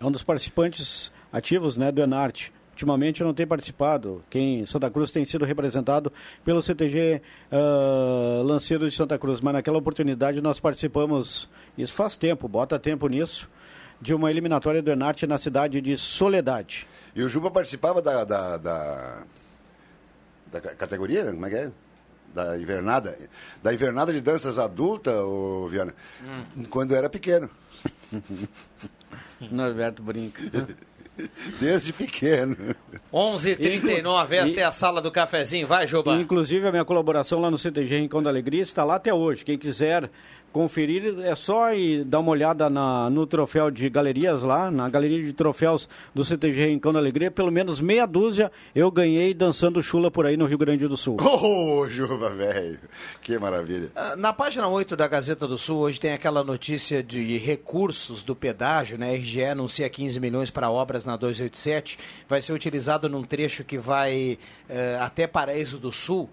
é um dos participantes ativos né, do Enarte. Ultimamente não tem participado. Quem Santa Cruz tem sido representado pelo CTG ah, Lanceiro de Santa Cruz, mas naquela oportunidade nós participamos, isso faz tempo, bota tempo nisso, de uma eliminatória do Enarte na cidade de Soledade.
E o Juba participava da, da, da, da ca- categoria, como é que é? Da invernada. Da invernada de danças adulta, ô, Viana, quando era pequeno.
Norberto brinca.
Desde pequeno.
11h39, esta é a sala do cafezinho. Vai, Juba.
Inclusive, a minha colaboração lá no CTG Rincão da Alegria está lá até hoje. Quem quiser conferir, é só ir dar uma olhada na, no troféu de galerias lá, na galeria de troféus do CTG Rincão da Alegria. Pelo menos meia dúzia eu ganhei dançando chula por aí no Rio Grande do Sul.
Ô, Juba, velho. Que maravilha.
Ah, Na página 8 da Gazeta do Sul, hoje tem aquela notícia de recursos do pedágio, né? A RGE anuncia 15 milhões para obras na 287. Vai ser utilizado num trecho que vai eh, até Paraíso do Sul.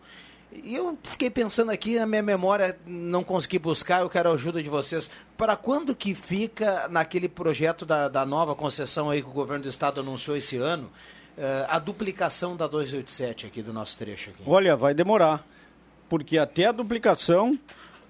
E eu fiquei pensando aqui, a minha memória não consegui buscar, eu quero a ajuda de vocês. Para quando que fica naquele projeto da, da nova concessão aí que o governo do estado anunciou esse ano, eh, a duplicação da 287 aqui do nosso trecho aqui?
Olha, vai demorar, porque até a duplicação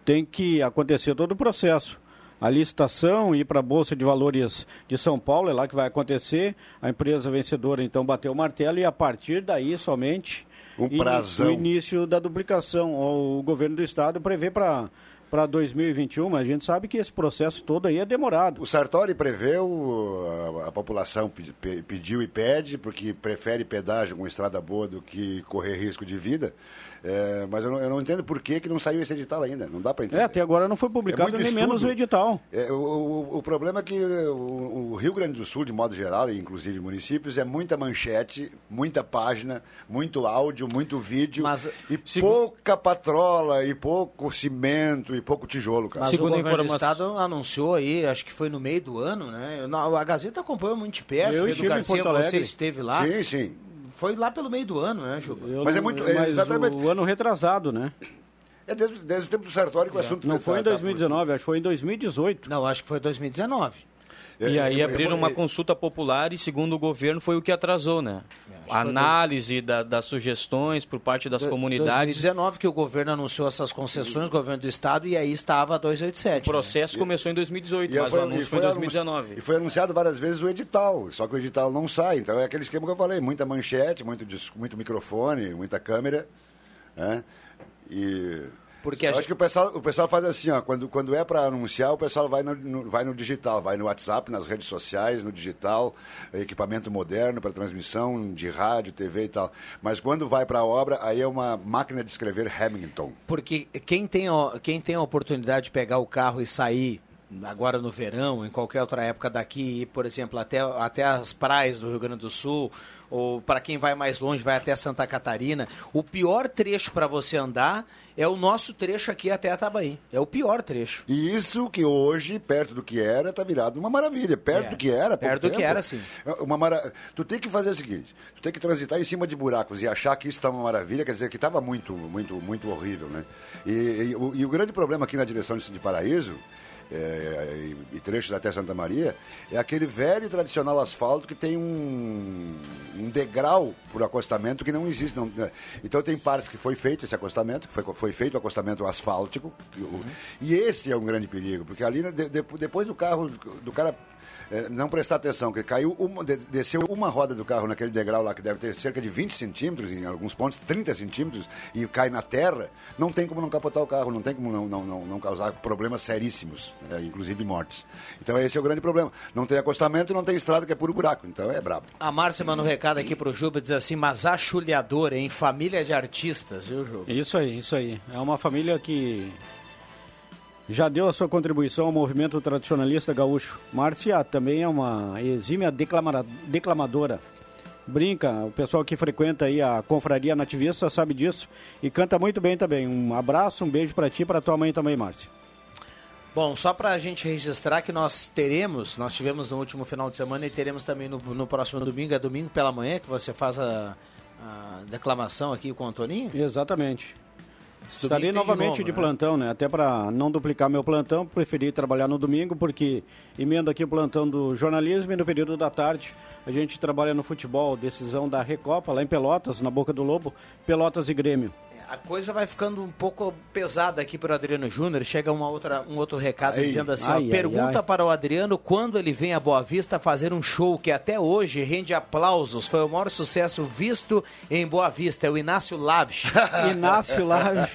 tem que acontecer todo o processo. A licitação, ir para a Bolsa de Valores de São Paulo, é lá que vai acontecer. A empresa vencedora, então, bateu o martelo e a partir daí somente
Um
ini-
prazão.
o início da duplicação. O governo do estado prevê para para 2021, mas a gente sabe que esse processo todo aí é demorado.
O Sartori preveu, a, a população pe- pe- pediu e pede, porque prefere pedágio com estrada boa do que correr risco de vida. É, mas eu não, eu não entendo por que, que não saiu esse edital ainda. Não dá para entender.
É, até agora não foi publicado
muito
nem menos
estudo.
o edital.
É, o, o- o problema é que o, o Rio Grande do Sul, de modo geral, e inclusive municípios, é muita manchete, muita página, muito áudio, muito vídeo
Mas,
e
segu-
pouca patrola, e pouco cimento, e pouco tijolo, cara.
Mas
Segundo
o do
informação-
Estado anunciou aí, acho que foi no meio do ano, né? A Gazeta acompanhou muito de perto.
Eu
Pedro Garcia, você esteve lá.
Sim, sim.
Foi lá pelo meio do ano, né, Juba?
Eu
Mas é
não-
muito- é
mas
exatamente-
o ano retrasado, né?
É desde, desde o tempo do Sartori que o assunto
Não
tá-
foi em
tá-
2019, acho que foi em 2018.
Não, acho que foi 2019.
E
É,
aí
é,
abriram
é,
uma
é,
consulta popular e, segundo o governo, foi o que atrasou, né? A análise da- das sugestões por parte das
Do-
comunidades.
2019 que o governo anunciou essas concessões, o governo do estado, e aí estava a 287.
O processo começou em 2018,
E
mas
foi-
o
e
anúncio foi em
anunci-
2019.
E foi anunciado várias vezes o edital, só que o edital não sai. Então é aquele esquema que eu falei, muita manchete, muito, muito microfone, muita câmera. Né? E
Porque
eu acho
gente-
que o pessoal, o pessoal faz assim, ó, quando, quando é para anunciar, o pessoal vai no, no- vai no digital, vai no WhatsApp, nas redes sociais, no digital, equipamento moderno para transmissão de rádio, TV e tal. Mas quando vai para a obra, aí é uma máquina de escrever Hamilton.
Porque quem tem, ó, quem tem a oportunidade de pegar o carro e sair agora no verão, em qualquer outra época daqui, ir, por exemplo, até, até as praias do Rio Grande do Sul, ou para quem vai mais longe, vai até Santa Catarina, o pior trecho para você andar é o nosso trecho aqui até Atabaí. É o pior trecho.
E isso que hoje, perto do que era, está virado uma maravilha. Perto
É,
do que era,
perto do que era, sim.
é Uma mara... Tu tem que fazer o seguinte, tu tem que transitar em cima de buracos e achar que isso está uma maravilha, quer dizer que estava muito, muito, muito horrível, né? E, e o, e o grande problema aqui na direção de, de Paraíso, é, e, e trechos até Santa Maria, é aquele velho e tradicional asfalto que tem um, um degrau por acostamento que não existe. Não, né? Então tem partes que foi feito esse acostamento, que foi, foi feito o acostamento asfáltico, o- e esse é um grande perigo, porque ali né, de- de- depois do carro, do cara é, não prestar atenção, que caiu uma, de- desceu uma roda do carro naquele degrau lá, que deve ter cerca de 20 centímetros, em alguns pontos 30 centímetros, e cai na terra, não tem como não capotar o carro, não tem como não, não, não, não causar problemas seríssimos, né, inclusive mortes. Então esse é o grande problema. Não tem acostamento e não tem estrada, que é puro buraco. Então é brabo.
A Márcia manda um recado aqui pro Juba, diz assim, mas a chulhadora, em família de artistas, viu, Juba?
Isso aí, isso aí. É uma família que já deu a sua contribuição ao movimento tradicionalista gaúcho. Márcia também é uma exímia declamadora. Brinca, o pessoal que frequenta aí a confraria nativista sabe disso e canta muito bem também. Um abraço, um beijo para ti e para tua mãe também, Márcia.
Bom, só para a gente registrar que nós teremos, nós tivemos no último final de semana e teremos também no, no próximo domingo, é domingo pela manhã que você faz a, a declamação aqui com o Antoninho?
Exatamente. Estarei novamente
novo,
de
né?
plantão, né? Até para não duplicar meu plantão, preferi trabalhar no domingo, porque emendo aqui o plantão do jornalismo e no período da tarde a gente trabalha no futebol, decisão da Recopa, lá em Pelotas, na Boca do Lobo, Pelotas e Grêmio.
A coisa vai ficando um pouco pesada aqui para o Adriano Júnior. Chega uma outra, um outro recado
Ai.
dizendo assim: ó,
Ai, ai,
pergunta
ai.
para o Adriano quando ele vem a Boa Vista fazer um show que até hoje rende aplausos. Foi o maior sucesso visto em Boa Vista. É o Inácio Laves.
Inácio Lage,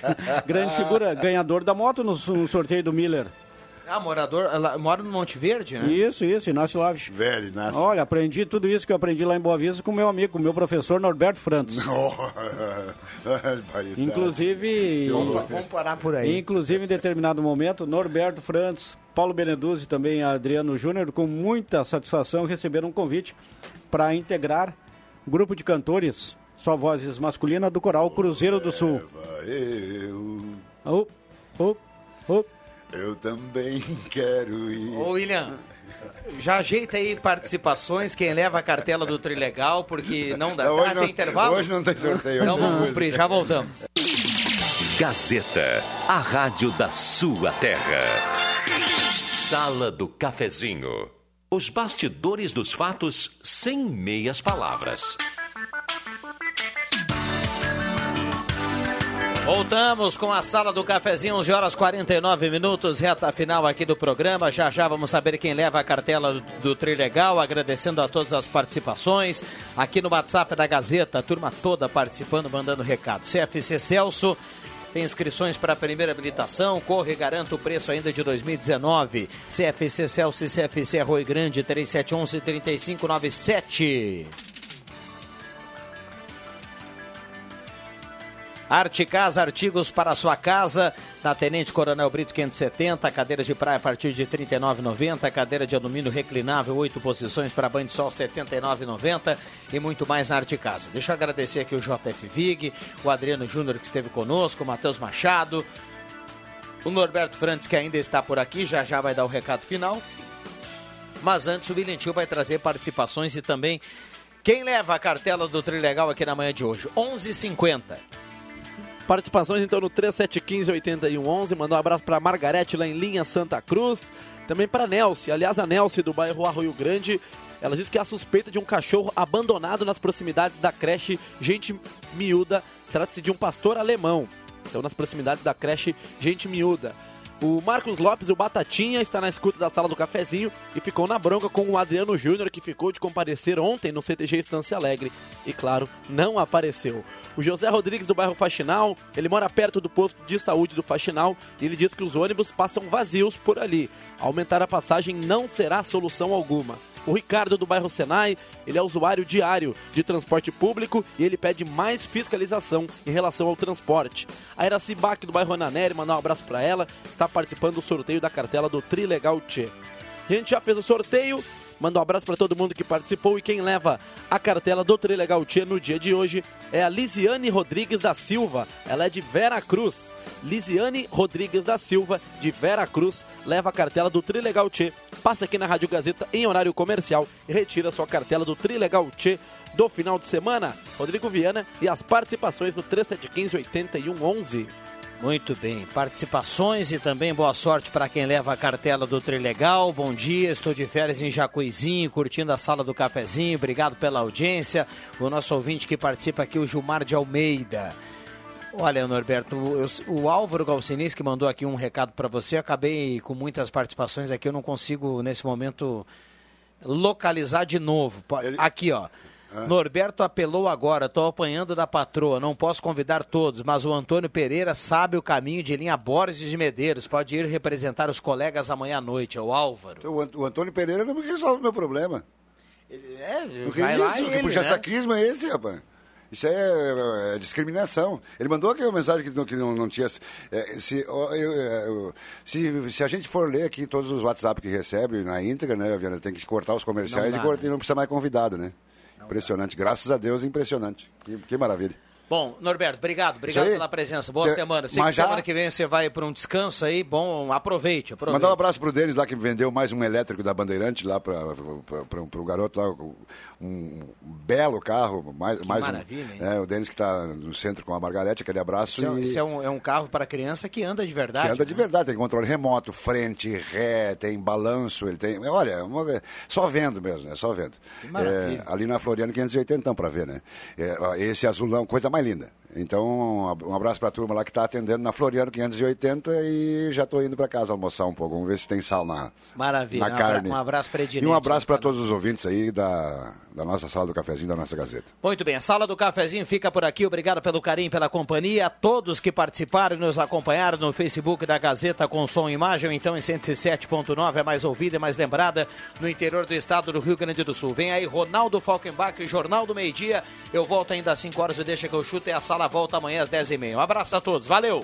grande figura, ganhador da moto no, no sorteio do Miller.
Ah, morador, ela mora no Monte Verde, né?
Isso, isso, Inácio Lage.
Velho, nasce.
Olha, aprendi tudo isso que eu aprendi lá em Boa Vista com meu amigo, com meu professor Norberto.
Barbaridade.
Inclusive,
Vamos, vamos parar por aí.
Inclusive, em determinado momento, Norberto Frantz, Paulo Beneduzzi e também Adriano Júnior, com muita satisfação, receberam um convite para integrar o grupo de cantores, só vozes masculinas, do coral Cruzeiro do Sul.
Eu,
op, op.
eu também quero ir.
Ô, William, já ajeita aí participações, quem leva a cartela do Trilegal, porque não dá.
Não,
Ah, tem intervalo?
hoje não tem sorteio.
Então
hoje tem
vamos cumprir, já voltamos.
Gazeta, a rádio da sua terra. Sala do Cafezinho. Os bastidores dos fatos sem meias palavras.
Voltamos com a sala do cafezinho, 11 horas 49 minutos, reta final aqui do programa. Já já vamos saber quem leva a cartela do, do Trilegal, agradecendo a todas as participações. Aqui no WhatsApp da Gazeta, a turma toda participando, mandando recado. CFC Celso, tem inscrições para a primeira habilitação, corre e garanta o preço ainda de 2019. CFC Celso e CFC Arroio Grande, 3711-3597. Arte Casa, artigos para sua casa, na Tenente Coronel Brito 570, cadeiras de praia a partir de R$ 39,90, cadeira de alumínio reclinável, oito posições para banho de sol R$ 79,90 e muito mais na Arte Casa. Deixa eu agradecer aqui o JF Vig, o Adriano Júnior que esteve conosco, o Matheus Machado, o Norberto Frantes que ainda está por aqui, já já vai dar o recado final. Mas antes o Tio vai trazer participações e também quem leva a cartela do Trilegal aqui na manhã de hoje. 11:50.
Participações então no 3715-8111. Mandar um abraço para Margarete lá em Linha Santa Cruz. Também para Nelce. Aliás, a Nelce do bairro Arroio Grande. Ela diz que há suspeita de um cachorro abandonado nas proximidades da creche Gente Miúda. Trata-se de um pastor alemão. Então, nas proximidades da creche Gente Miúda. O Marcos Lopes, o Batatinha, está na escuta da sala do cafezinho e ficou na bronca com o Adriano Júnior, que ficou de comparecer ontem no CTG Estância Alegre. E claro, não apareceu. O José Rodrigues, do bairro Faxinal, ele mora perto do posto de saúde do Faxinal e ele diz que os ônibus passam vazios por ali. Aumentar a passagem não será solução alguma. O Ricardo do bairro Senai, ele é usuário diário de transporte público e ele pede mais fiscalização em relação ao transporte. A Iraci Bach do bairro Ananeri, mandar um abraço para ela, está participando do sorteio da cartela do Trilegal Tchê. A gente já fez o sorteio, Manda um abraço para todo mundo que participou e quem leva a cartela do Trilegal Tia no dia de hoje é a Lisiane Rodrigues da Silva. Ela é de Vera Cruz. Lisiane Rodrigues da Silva, de Vera Cruz, leva a cartela do Trilegal Tchê, passa aqui na Rádio Gazeta em horário comercial e retira sua cartela do Trilegal Tchê do final de semana. Rodrigo Viana e as participações no 3715 8111.
Muito bem, participações e também boa sorte para quem leva a cartela do Trilegal. Bom dia, estou de férias em Jacuizinho, curtindo a sala do cafezinho. Obrigado pela audiência. O nosso ouvinte que participa aqui, o Gilmar de Almeida. Olha, Norberto, eu, o Álvaro Galcinis que mandou aqui um recado para você, acabei com muitas participações aqui, eu não consigo nesse momento localizar de novo. Aqui, ó. Norberto apelou agora, estou apanhando da patroa, não posso convidar todos, mas o Antônio Pereira sabe o caminho de linha Borges de Medeiros, pode ir representar os colegas amanhã à noite, é o Álvaro.
O, o Antônio Pereira não resolve o meu problema.
Ele, é,
Porque
vai
isso,
lá
que
ele,
puxa
né?
é esse, rapaz? Isso é, é discriminação. Ele mandou aqui uma mensagem que não, que não, não tinha. é, se, eu- eu- se, se a gente for ler aqui todos os WhatsApp que recebe na íntegra, né, Viana, tem que cortar os comerciais
Não
e,
dá,
cortar-
né?
e não precisa mais convidado, né? Impressionante. Graças a Deus, impressionante. Que, que maravilha.
Bom, Norberto, obrigado, obrigado pela presença. Boa
Te-
semana. Sei
mas
que
já-
semana que vem você vai para um descanso aí. Bom, aproveite, aproveite.
Mandar um abraço pro Denis lá que vendeu mais um elétrico da Bandeirante lá para o garoto lá, um belo carro, mais, mais
maravilha, hein?
um. É, o Denis que está no centro com a Margarete, aquele abraço.
Isso, é,
e-
isso é um, é um carro para criança que anda de verdade.
Que anda de
né?
verdade, tem controle remoto, frente, ré, tem balanço, ele tem. Olha, uma- só vendo mesmo, é só vendo. É, ali na Floriano 580 para ver, né? É, esse azulão, coisa mais linda. Então, um abraço para a turma lá que está atendendo na Floriano 580 e já estou indo para casa almoçar um pouco. Vamos ver se tem sal na,
Maravilha.
na
Um
carne.
um abraço para
E um abraço para todos os ouvintes aí da, da nossa sala do cafezinho, da nossa Gazeta.
Muito bem, a sala do cafezinho fica por aqui. Obrigado pelo carinho, pela companhia. A todos que participaram e nos acompanharam no Facebook da Gazeta com som e imagem, então em 107.9 é mais ouvida e mais lembrada no interior do estado do Rio Grande do Sul. Vem aí Ronaldo Falkenbach, Jornal do Meio Dia. Eu volto ainda às 5 horas, eu deixa que eu chuto e a sala ela volta amanhã às 10h30. Um abraço a todos, valeu!